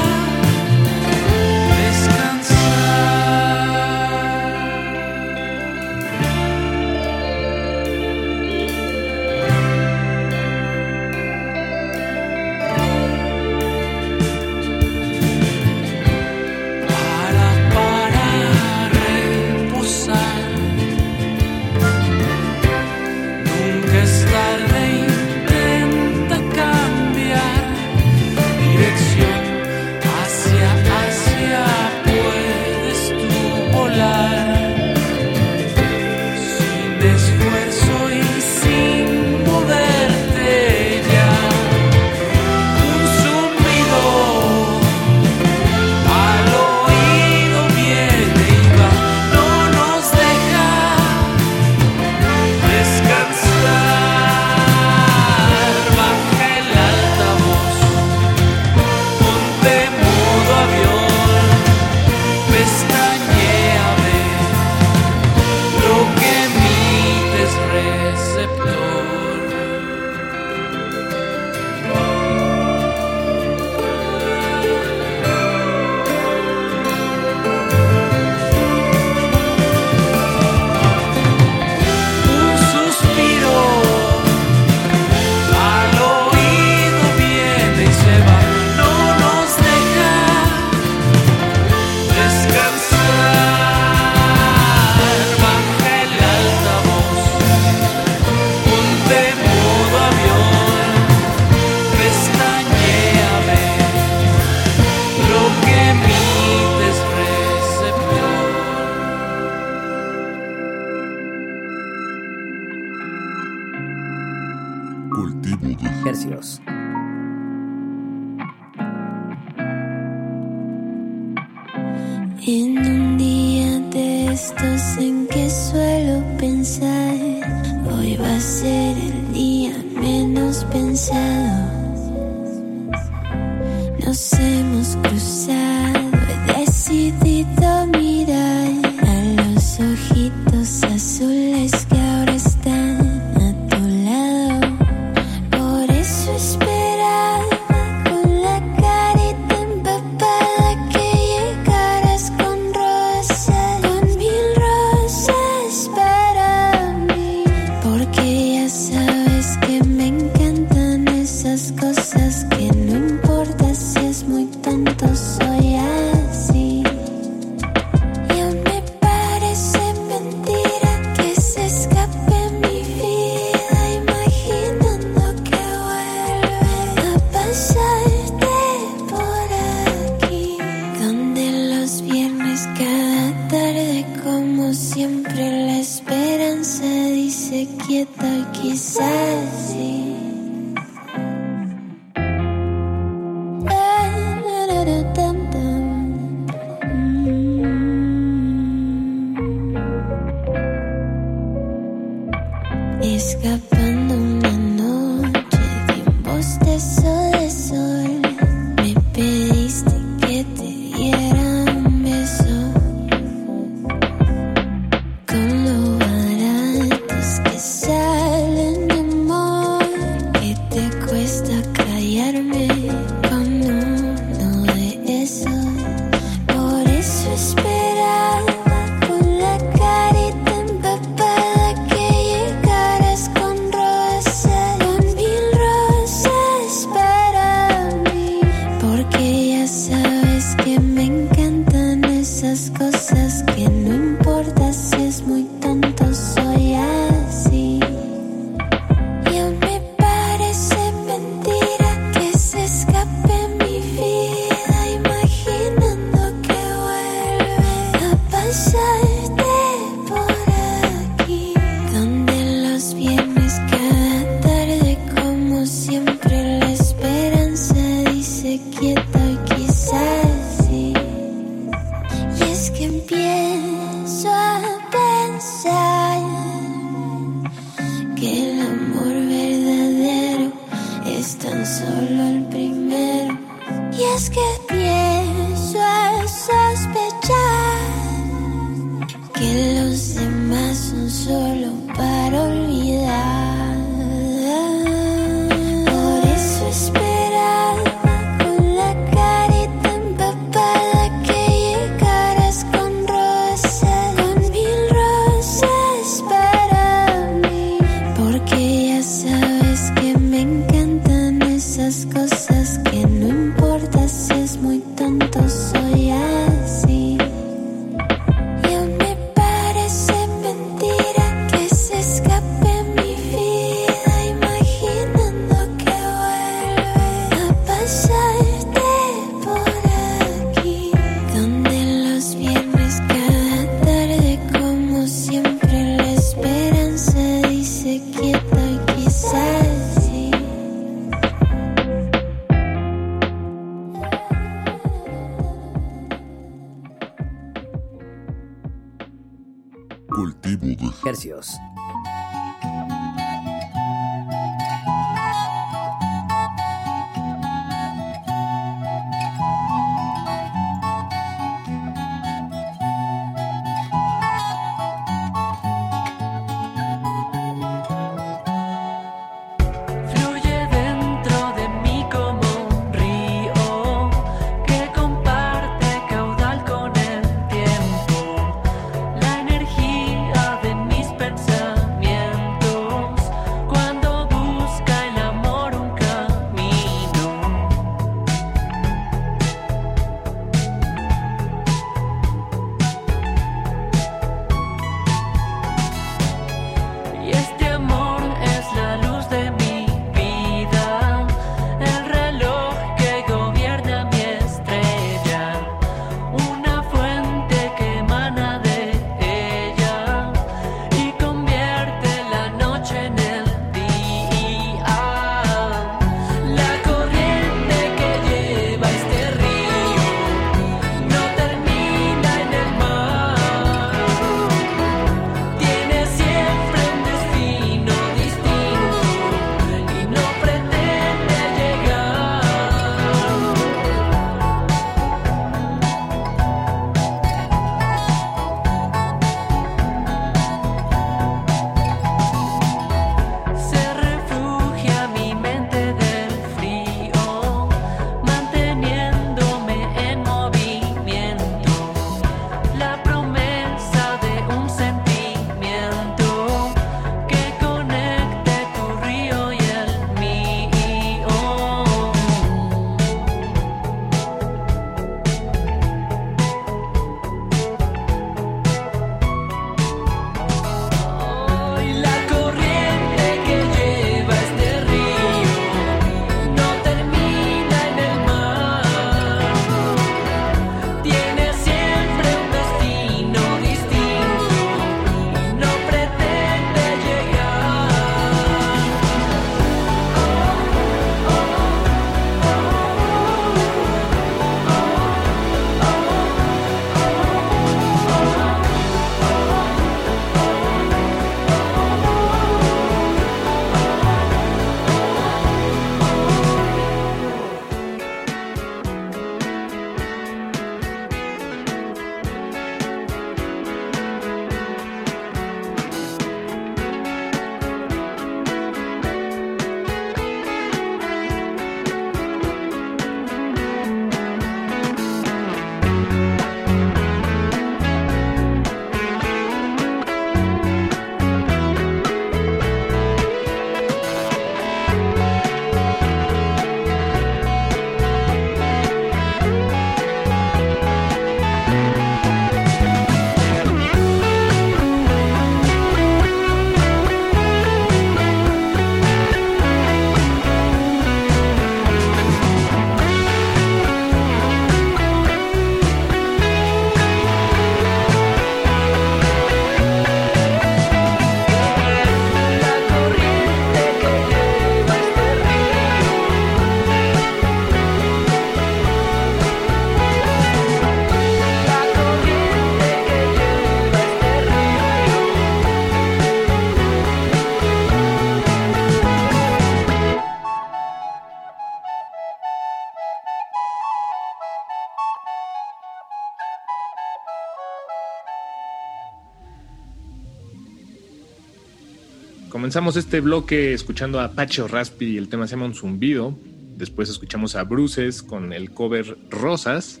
S13: Comenzamos este bloque escuchando a Apache Raspi y el tema se llama Un Zumbido. Después escuchamos a Bruces con el cover Rosas.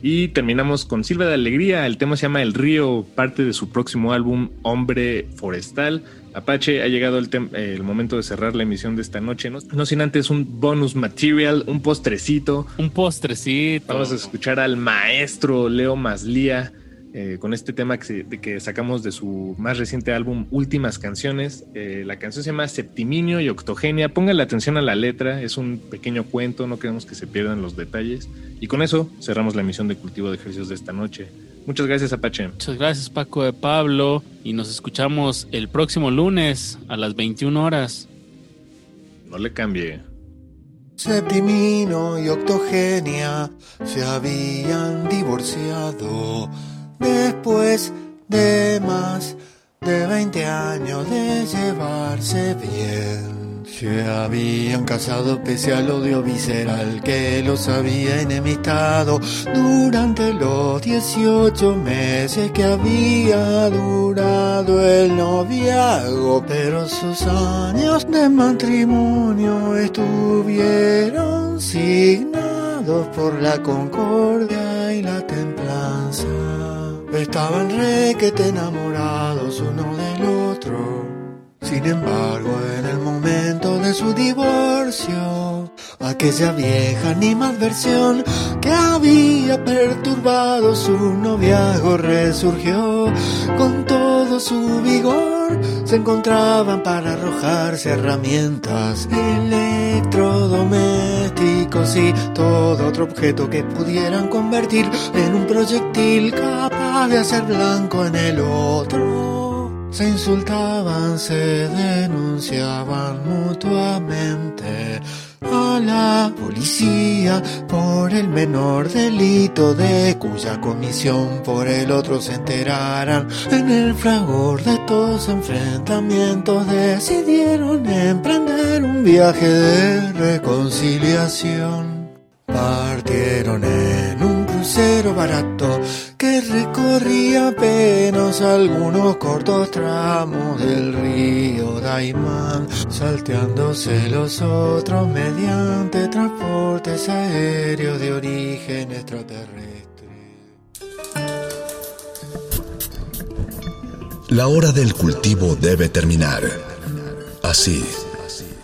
S13: Y terminamos con Silva de Alegría. El tema se llama El Río, parte de su próximo álbum Hombre Forestal. Apache, ha llegado el, el momento de cerrar la emisión de esta noche. No, no sin antes un bonus material, un postrecito.
S10: Un postrecito.
S13: Vamos a escuchar al maestro Leo Maslía eh, con este tema que, se- de que sacamos de su más reciente álbum Últimas Canciones. Eh, la canción se llama Septiminio y Octogenia. Póngale atención a la letra, es un pequeño cuento, no queremos que se pierdan los detalles. Y con eso cerramos la emisión de Cultivo de Ejercicios de esta noche. Muchas gracias, Apache.
S10: Muchas gracias Paco de Pablo y nos escuchamos el próximo lunes a las 21 horas.
S13: No le cambie.
S18: Septimino y Octogenia se habían divorciado después de más de 20 años de llevarse bien. Se habían casado pese al odio visceral que los había enemistado durante los 18 meses que había durado el noviazgo. Pero sus años de matrimonio estuvieron signados por la concordia y la templanza. Estaban requete enamorados uno del otro. Sin embargo, en el momento de su divorcio, aquella vieja animadversión que había perturbado su noviazgo resurgió con todo su vigor. Se encontraban para arrojarse herramientas, electrodomésticos y todo otro objeto que pudieran convertir en un proyectil capaz de hacer blanco en el otro. Se insultaban, se denunciaban mutuamente a la policía por el menor delito de cuya comisión por el otro se enteraran. En el fragor de estos enfrentamientos decidieron emprender un viaje de reconciliación. Partieron en un crucero barato que recorría apenas algunos cortos tramos del río Daimán, salteándose los otros mediante transportes aéreos de origen extraterrestre.
S8: La hora del cultivo debe terminar. Así,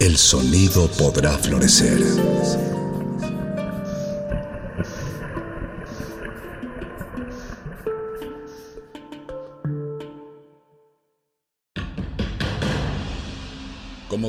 S8: el sonido podrá florecer.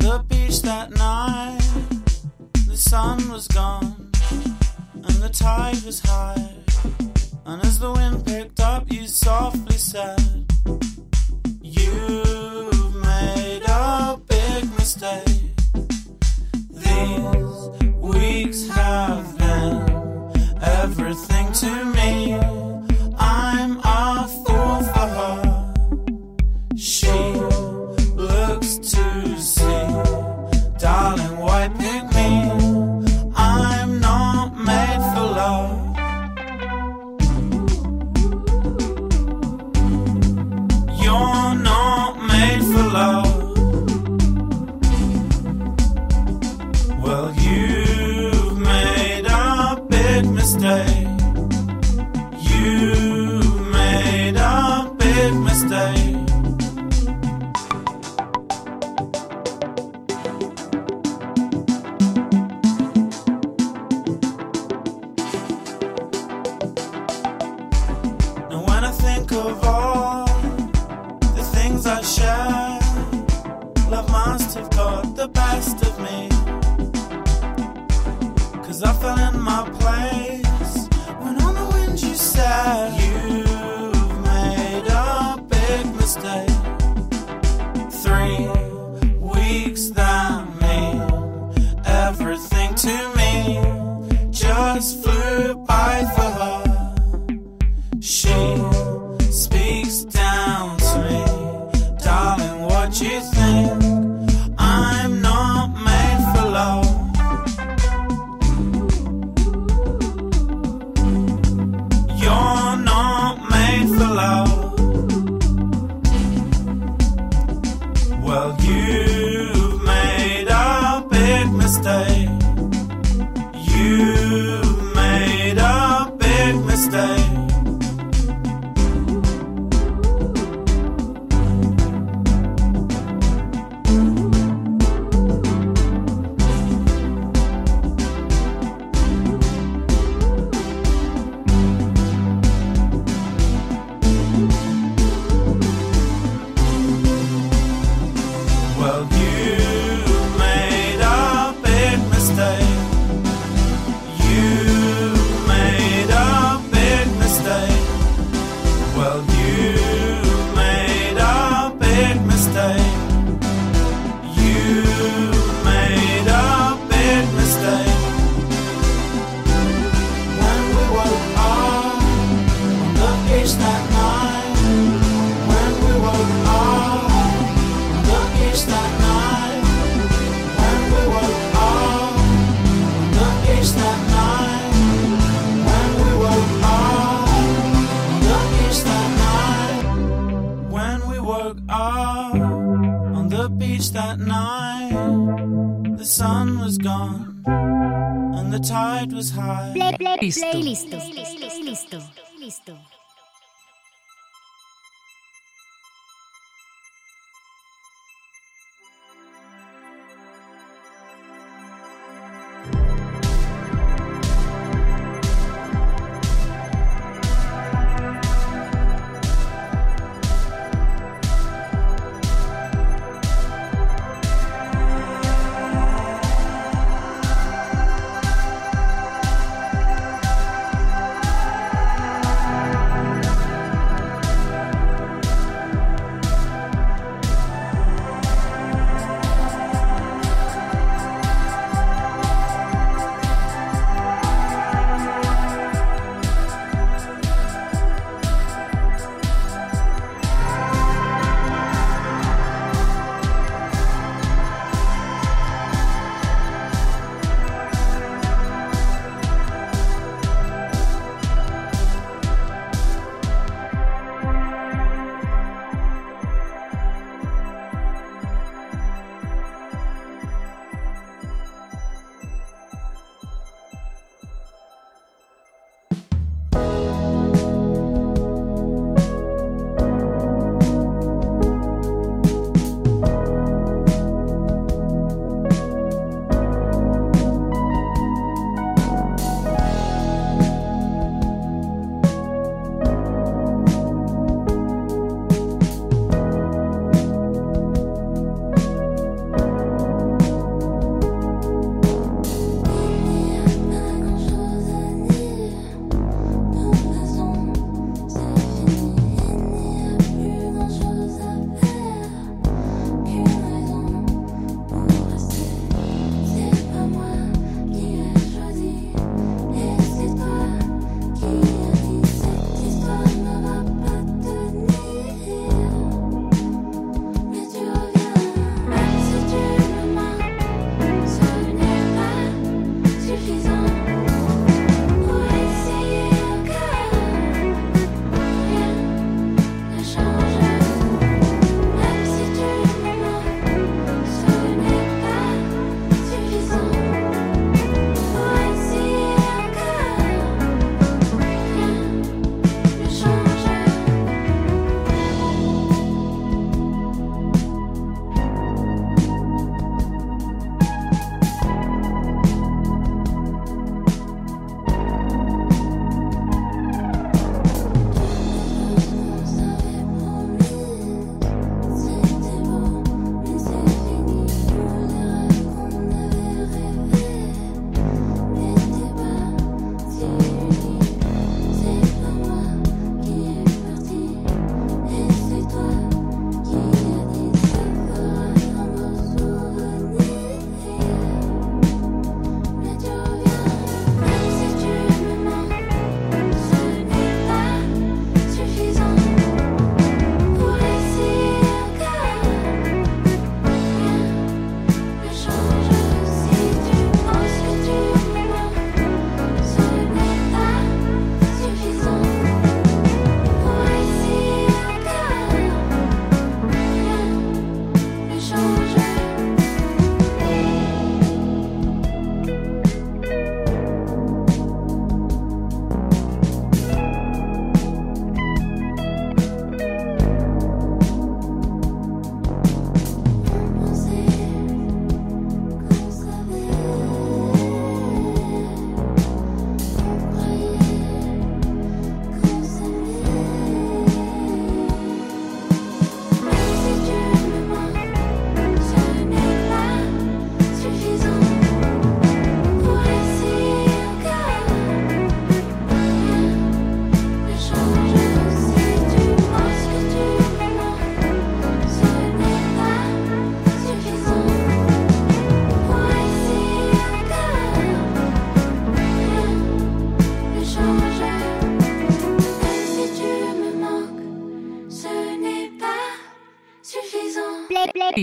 S19: The beach that night, the sun was gone and the tide was high.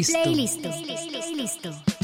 S20: Playlisto.
S21: Playlisto. Playlisto.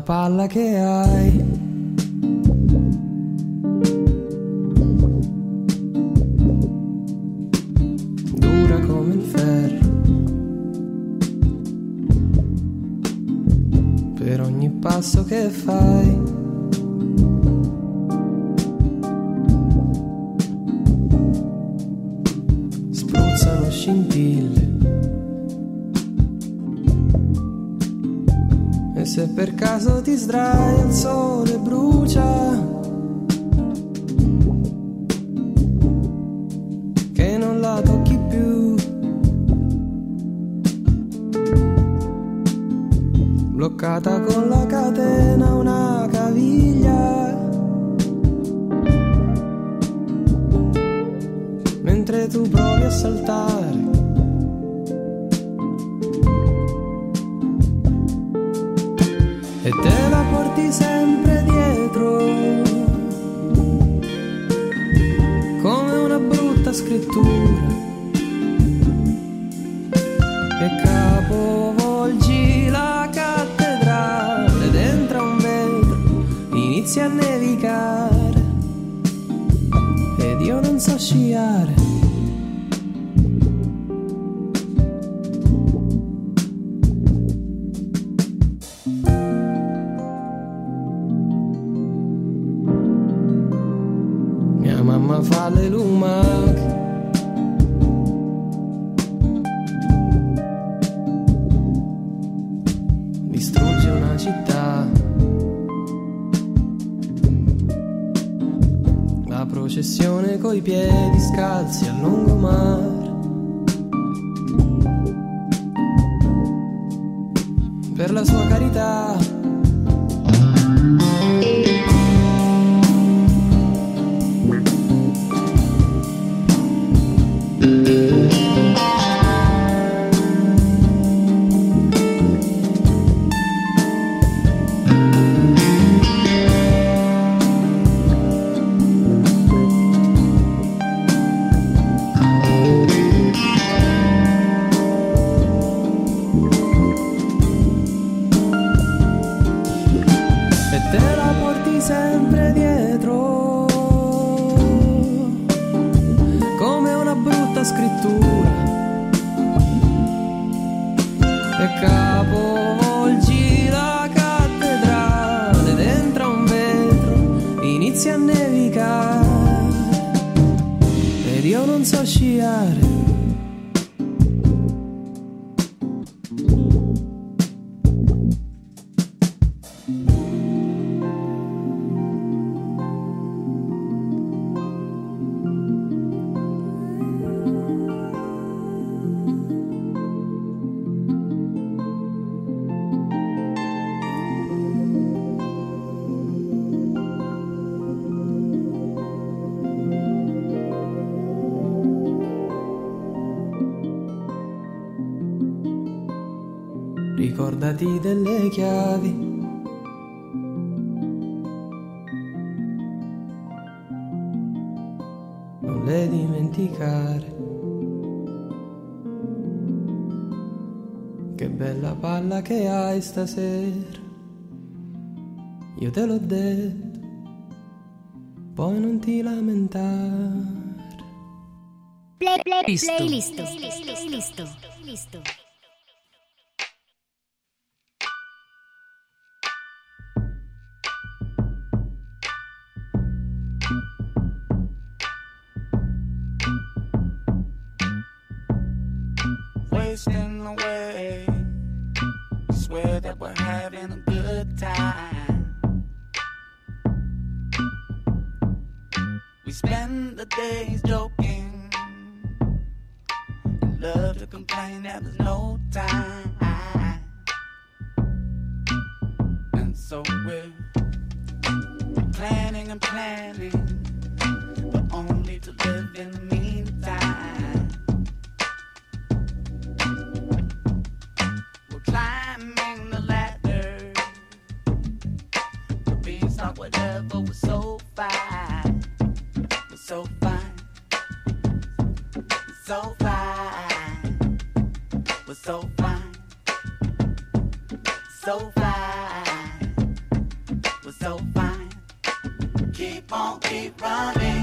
S21: palla che hai. per la sua carità. parola che hai stasera. Io te l'ho detto, poi non ti lamentare.
S22: Play, play, play, listo. listo.
S20: listo. listo. the days joking. You love to complain that there's no time. And so we're planning and planning, but only to live in the meantime. We're climbing the ladder, we're being stuck whatever was so far so fine, so fine, we're so fine, so fine, we're so fine. Keep on, keep running.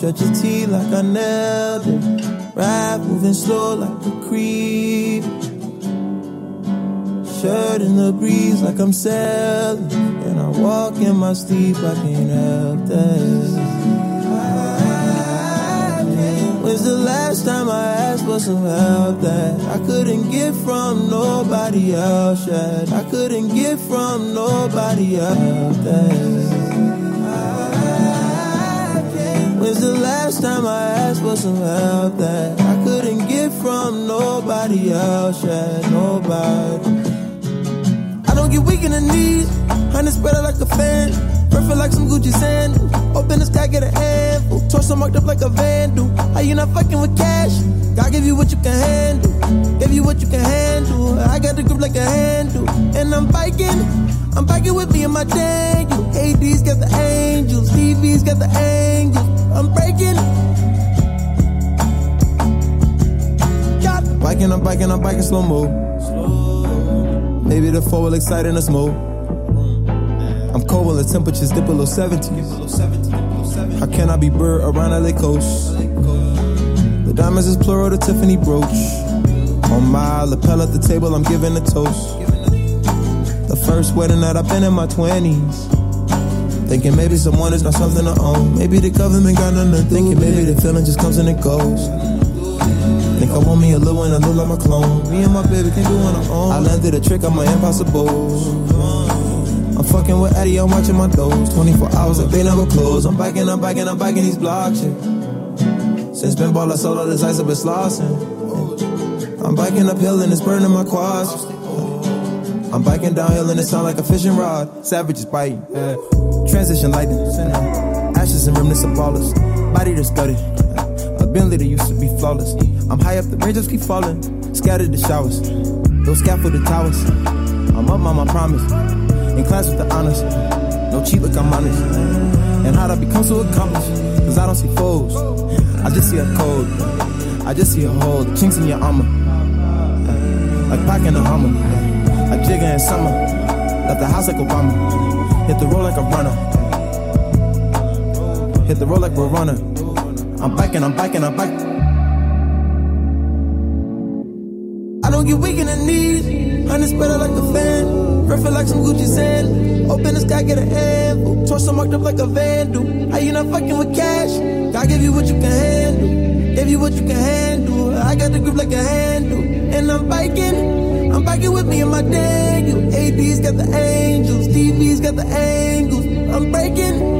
S16: Stretch your T like I nailed it. Rap moving slow like a creep. Shirt in the breeze like I'm sailing. And I walk in my sleep, I can't help that. When's the last time I asked for some help that I couldn't get from nobody else yet? I couldn't get from nobody else. That. When's the last time I asked for some help that I couldn't get from nobody else yet? Nobody. I don't get weak in the knees, honey spread out like a fan. Perfect like some Gucci sandals. Open the sky, get a handful. Torso marked up like a vandal. How you not fucking with cash? God give you what you can handle. Give you what you can handle. I got the grip like a handle. And I'm biking. I'm biking with me and my Daniel. AD's got the angels. TV's got the angles. I'm breaking. God. Biking, I'm biking, I'm biking slow mo. Maybe the four will excite in us more. I'm cold when the temperatures dip below 70. How can I be bird around LA coast? The diamonds is plural, the Tiffany brooch. On my lapel at the table, I'm giving a toast. The first wedding that I've been in my 20s. Thinking maybe someone is not something to own. Maybe the government got nothing. Thinking maybe the feeling just comes and it goes. Think I want me a little one, I look like my clone. Me and my baby can do on our own. I landed a trick on my impossible. I'm fucking with Eddie, I'm watching my doors. 24 hours, like they never close. I'm biking, I'm biking, I'm biking these blocks. Yeah. Since been ball, I solo this ice, I've been slossing. I'm biking uphill and it's burning my quads. I'm biking downhill and it sound like a fishing rod. Savages biting. Yeah. Transition lightning. Ashes and remnants of ballers. Body that's gutted. Ability that used to be flawless. I'm high up, the raindrops keep falling. Scattered the showers. Those scaffolded towers. I'm up on my promise. In class with the honors. No cheat, look, I'm honest. And how'd I become so accomplished? Cause I don't see foes. I just see a code. I just see a hole. The chinks in your armor. Like packing a hummer. Like Jigga in summer. Left the house like Obama. Hit the road like a runner. Hit the road like we're runner. I'm biking, I'm biking, I'm biking. I don't get weak in the knees. Honey out like a fan. Perfect like some Gucci sand. Open the sky, get a handful. Torso marked up like a vandal. How you not fucking with cash? God give you what you can handle. Give you what you can handle. I got the grip like a handle. And I'm biking. I'm biking with me and my Daniel. AD's got the angels. TV's got the angles. I'm breaking.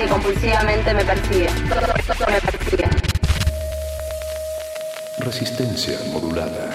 S23: Que compulsivamente me persigue. Me persigue.
S8: Resistencia modulada.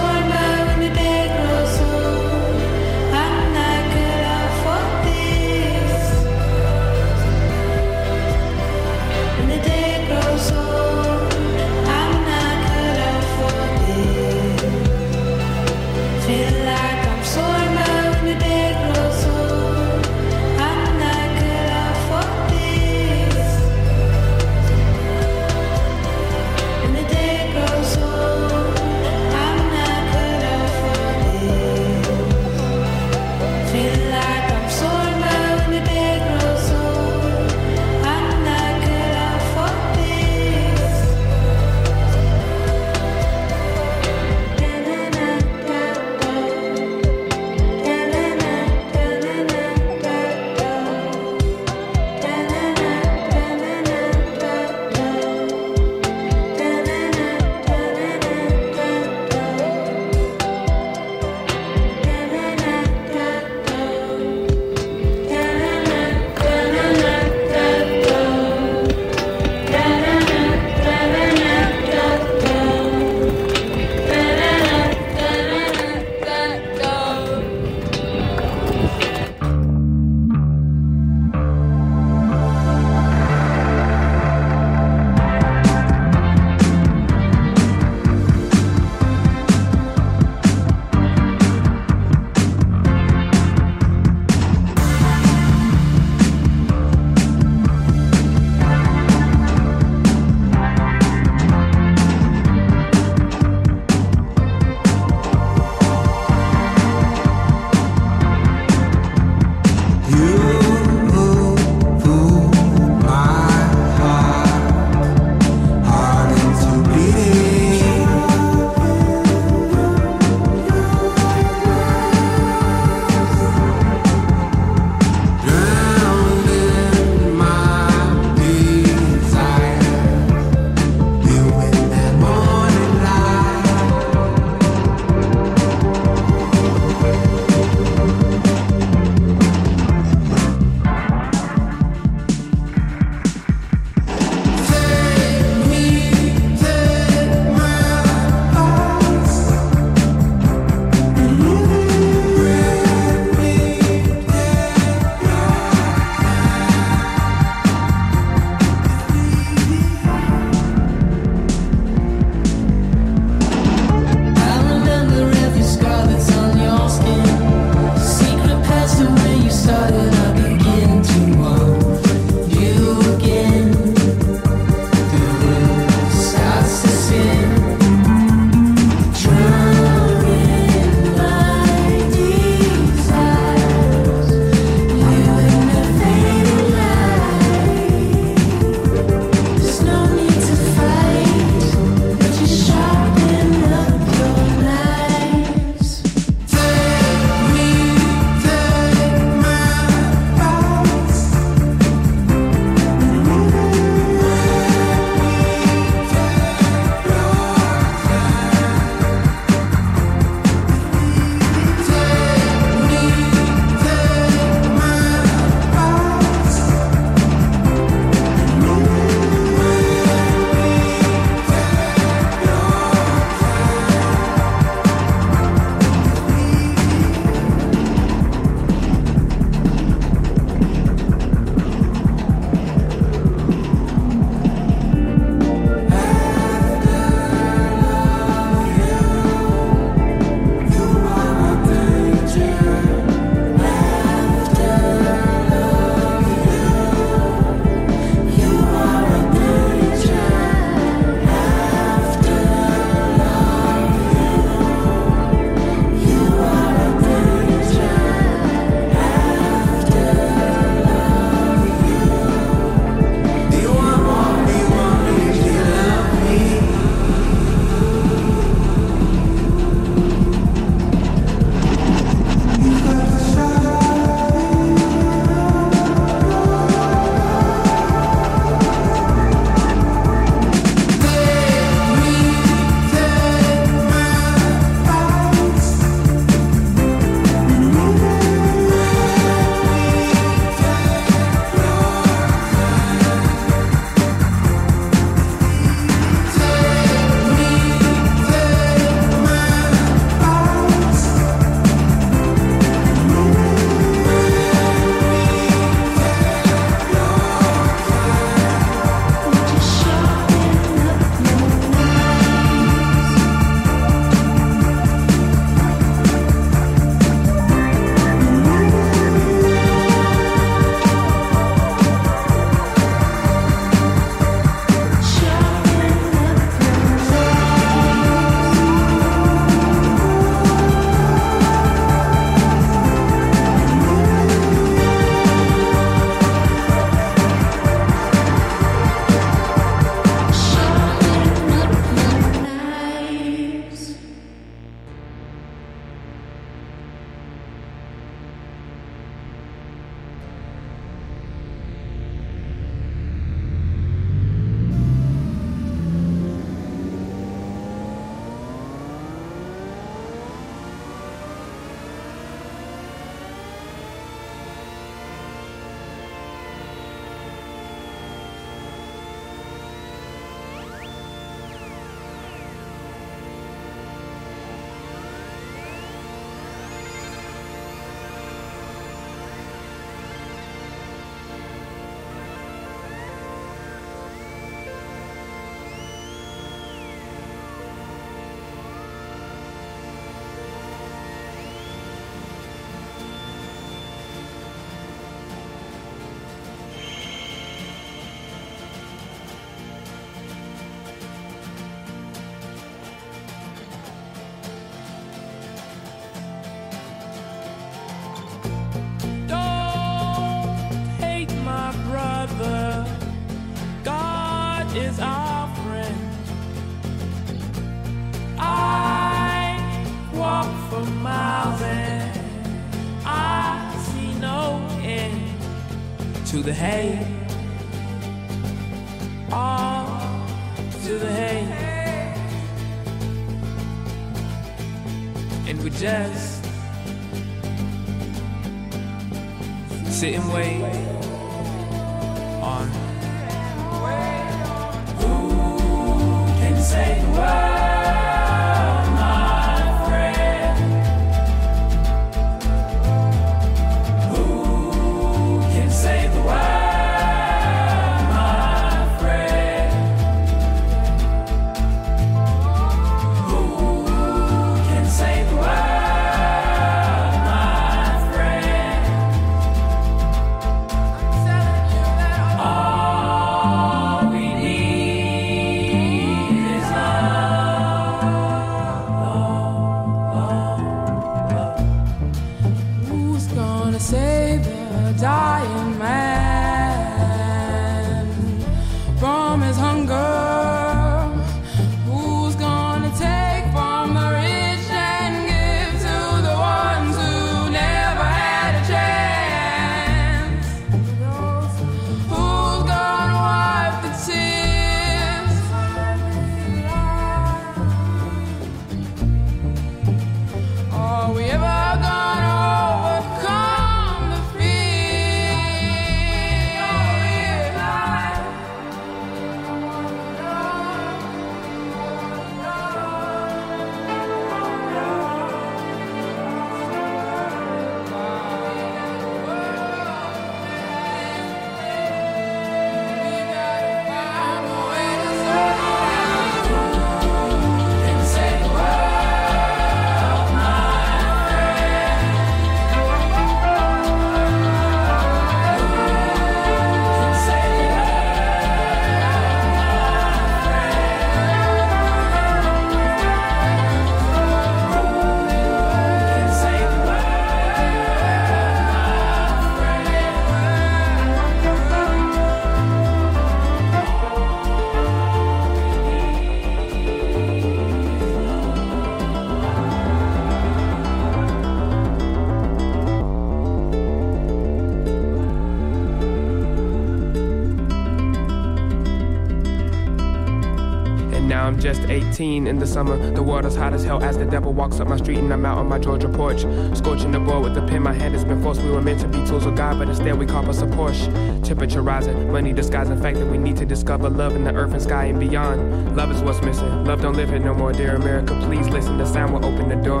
S24: 19 in the summer. The world is hot as hell as the devil walks up my street and I'm out on my Georgia porch. Scorching the board with the pen, my hand has been forced. We were meant to be tools of God, but instead we cop us a Porsche. Temperature rising, money disguising fact that we need to discover love in the earth and sky and beyond. Love is what's missing. Love don't live here no more, dear America. Please listen, the sound will open the door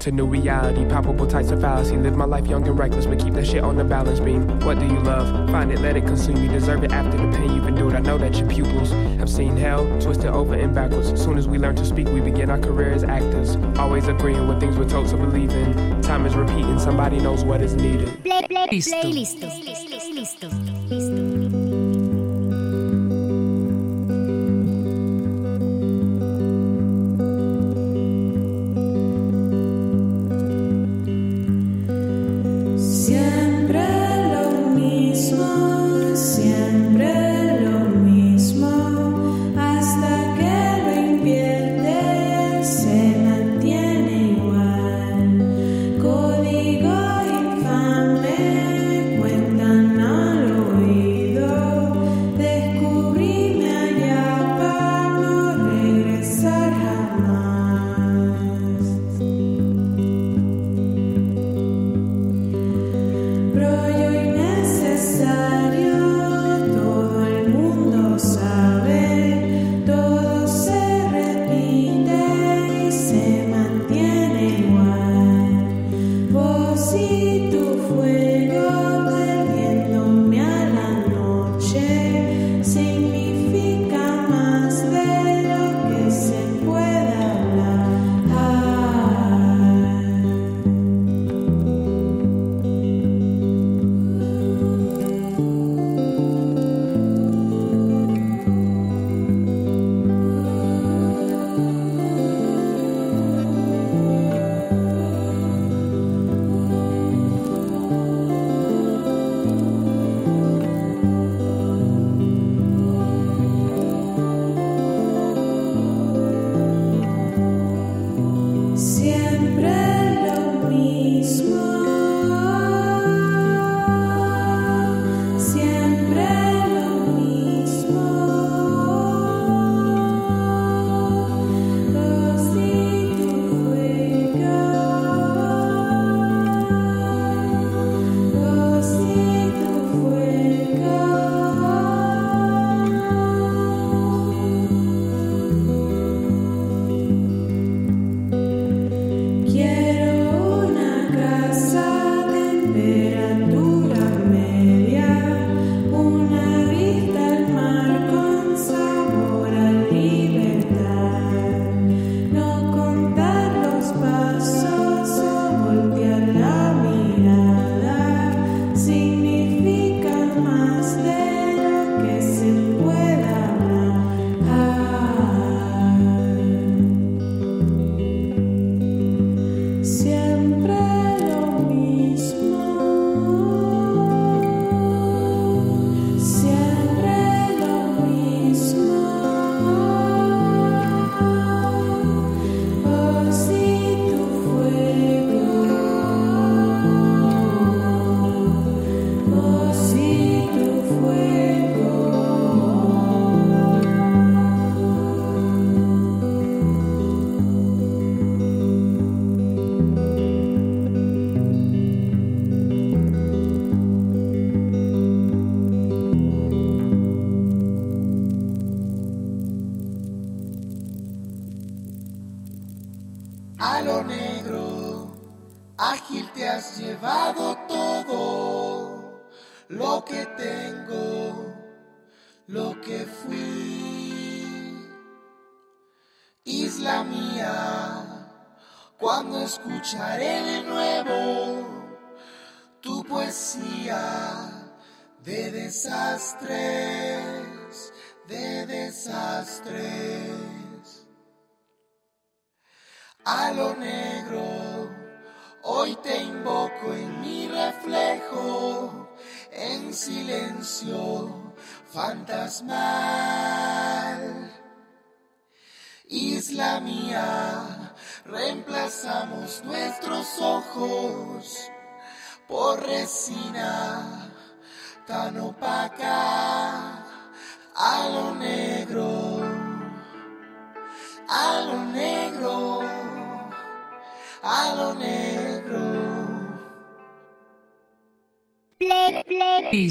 S24: to new reality. Palpable types of fallacy. Live my life young and reckless, but keep that shit on the balance beam. What do you love? Find it, let it consume you. Deserve it after the pain you've endured. I know that your pupils have seen hell twisted over and backwards. As soon as we learn to speak, we begin our career as actors. Always agreeing with things we're told to believe in. Time is repeating, somebody knows what is needed.
S22: Play, play,
S25: Listo.
S26: lo que
S16: tengo, lo que fui. Isla mía, cuando escucharé de nuevo tu poesía de desastres, de desastres. A lo negro, hoy te invoco en mi reflejo en silencio fantasmal. Isla mía, reemplazamos nuestros ojos por resina tan opaca a lo negro, a lo negro, a lo negro
S22: play, play.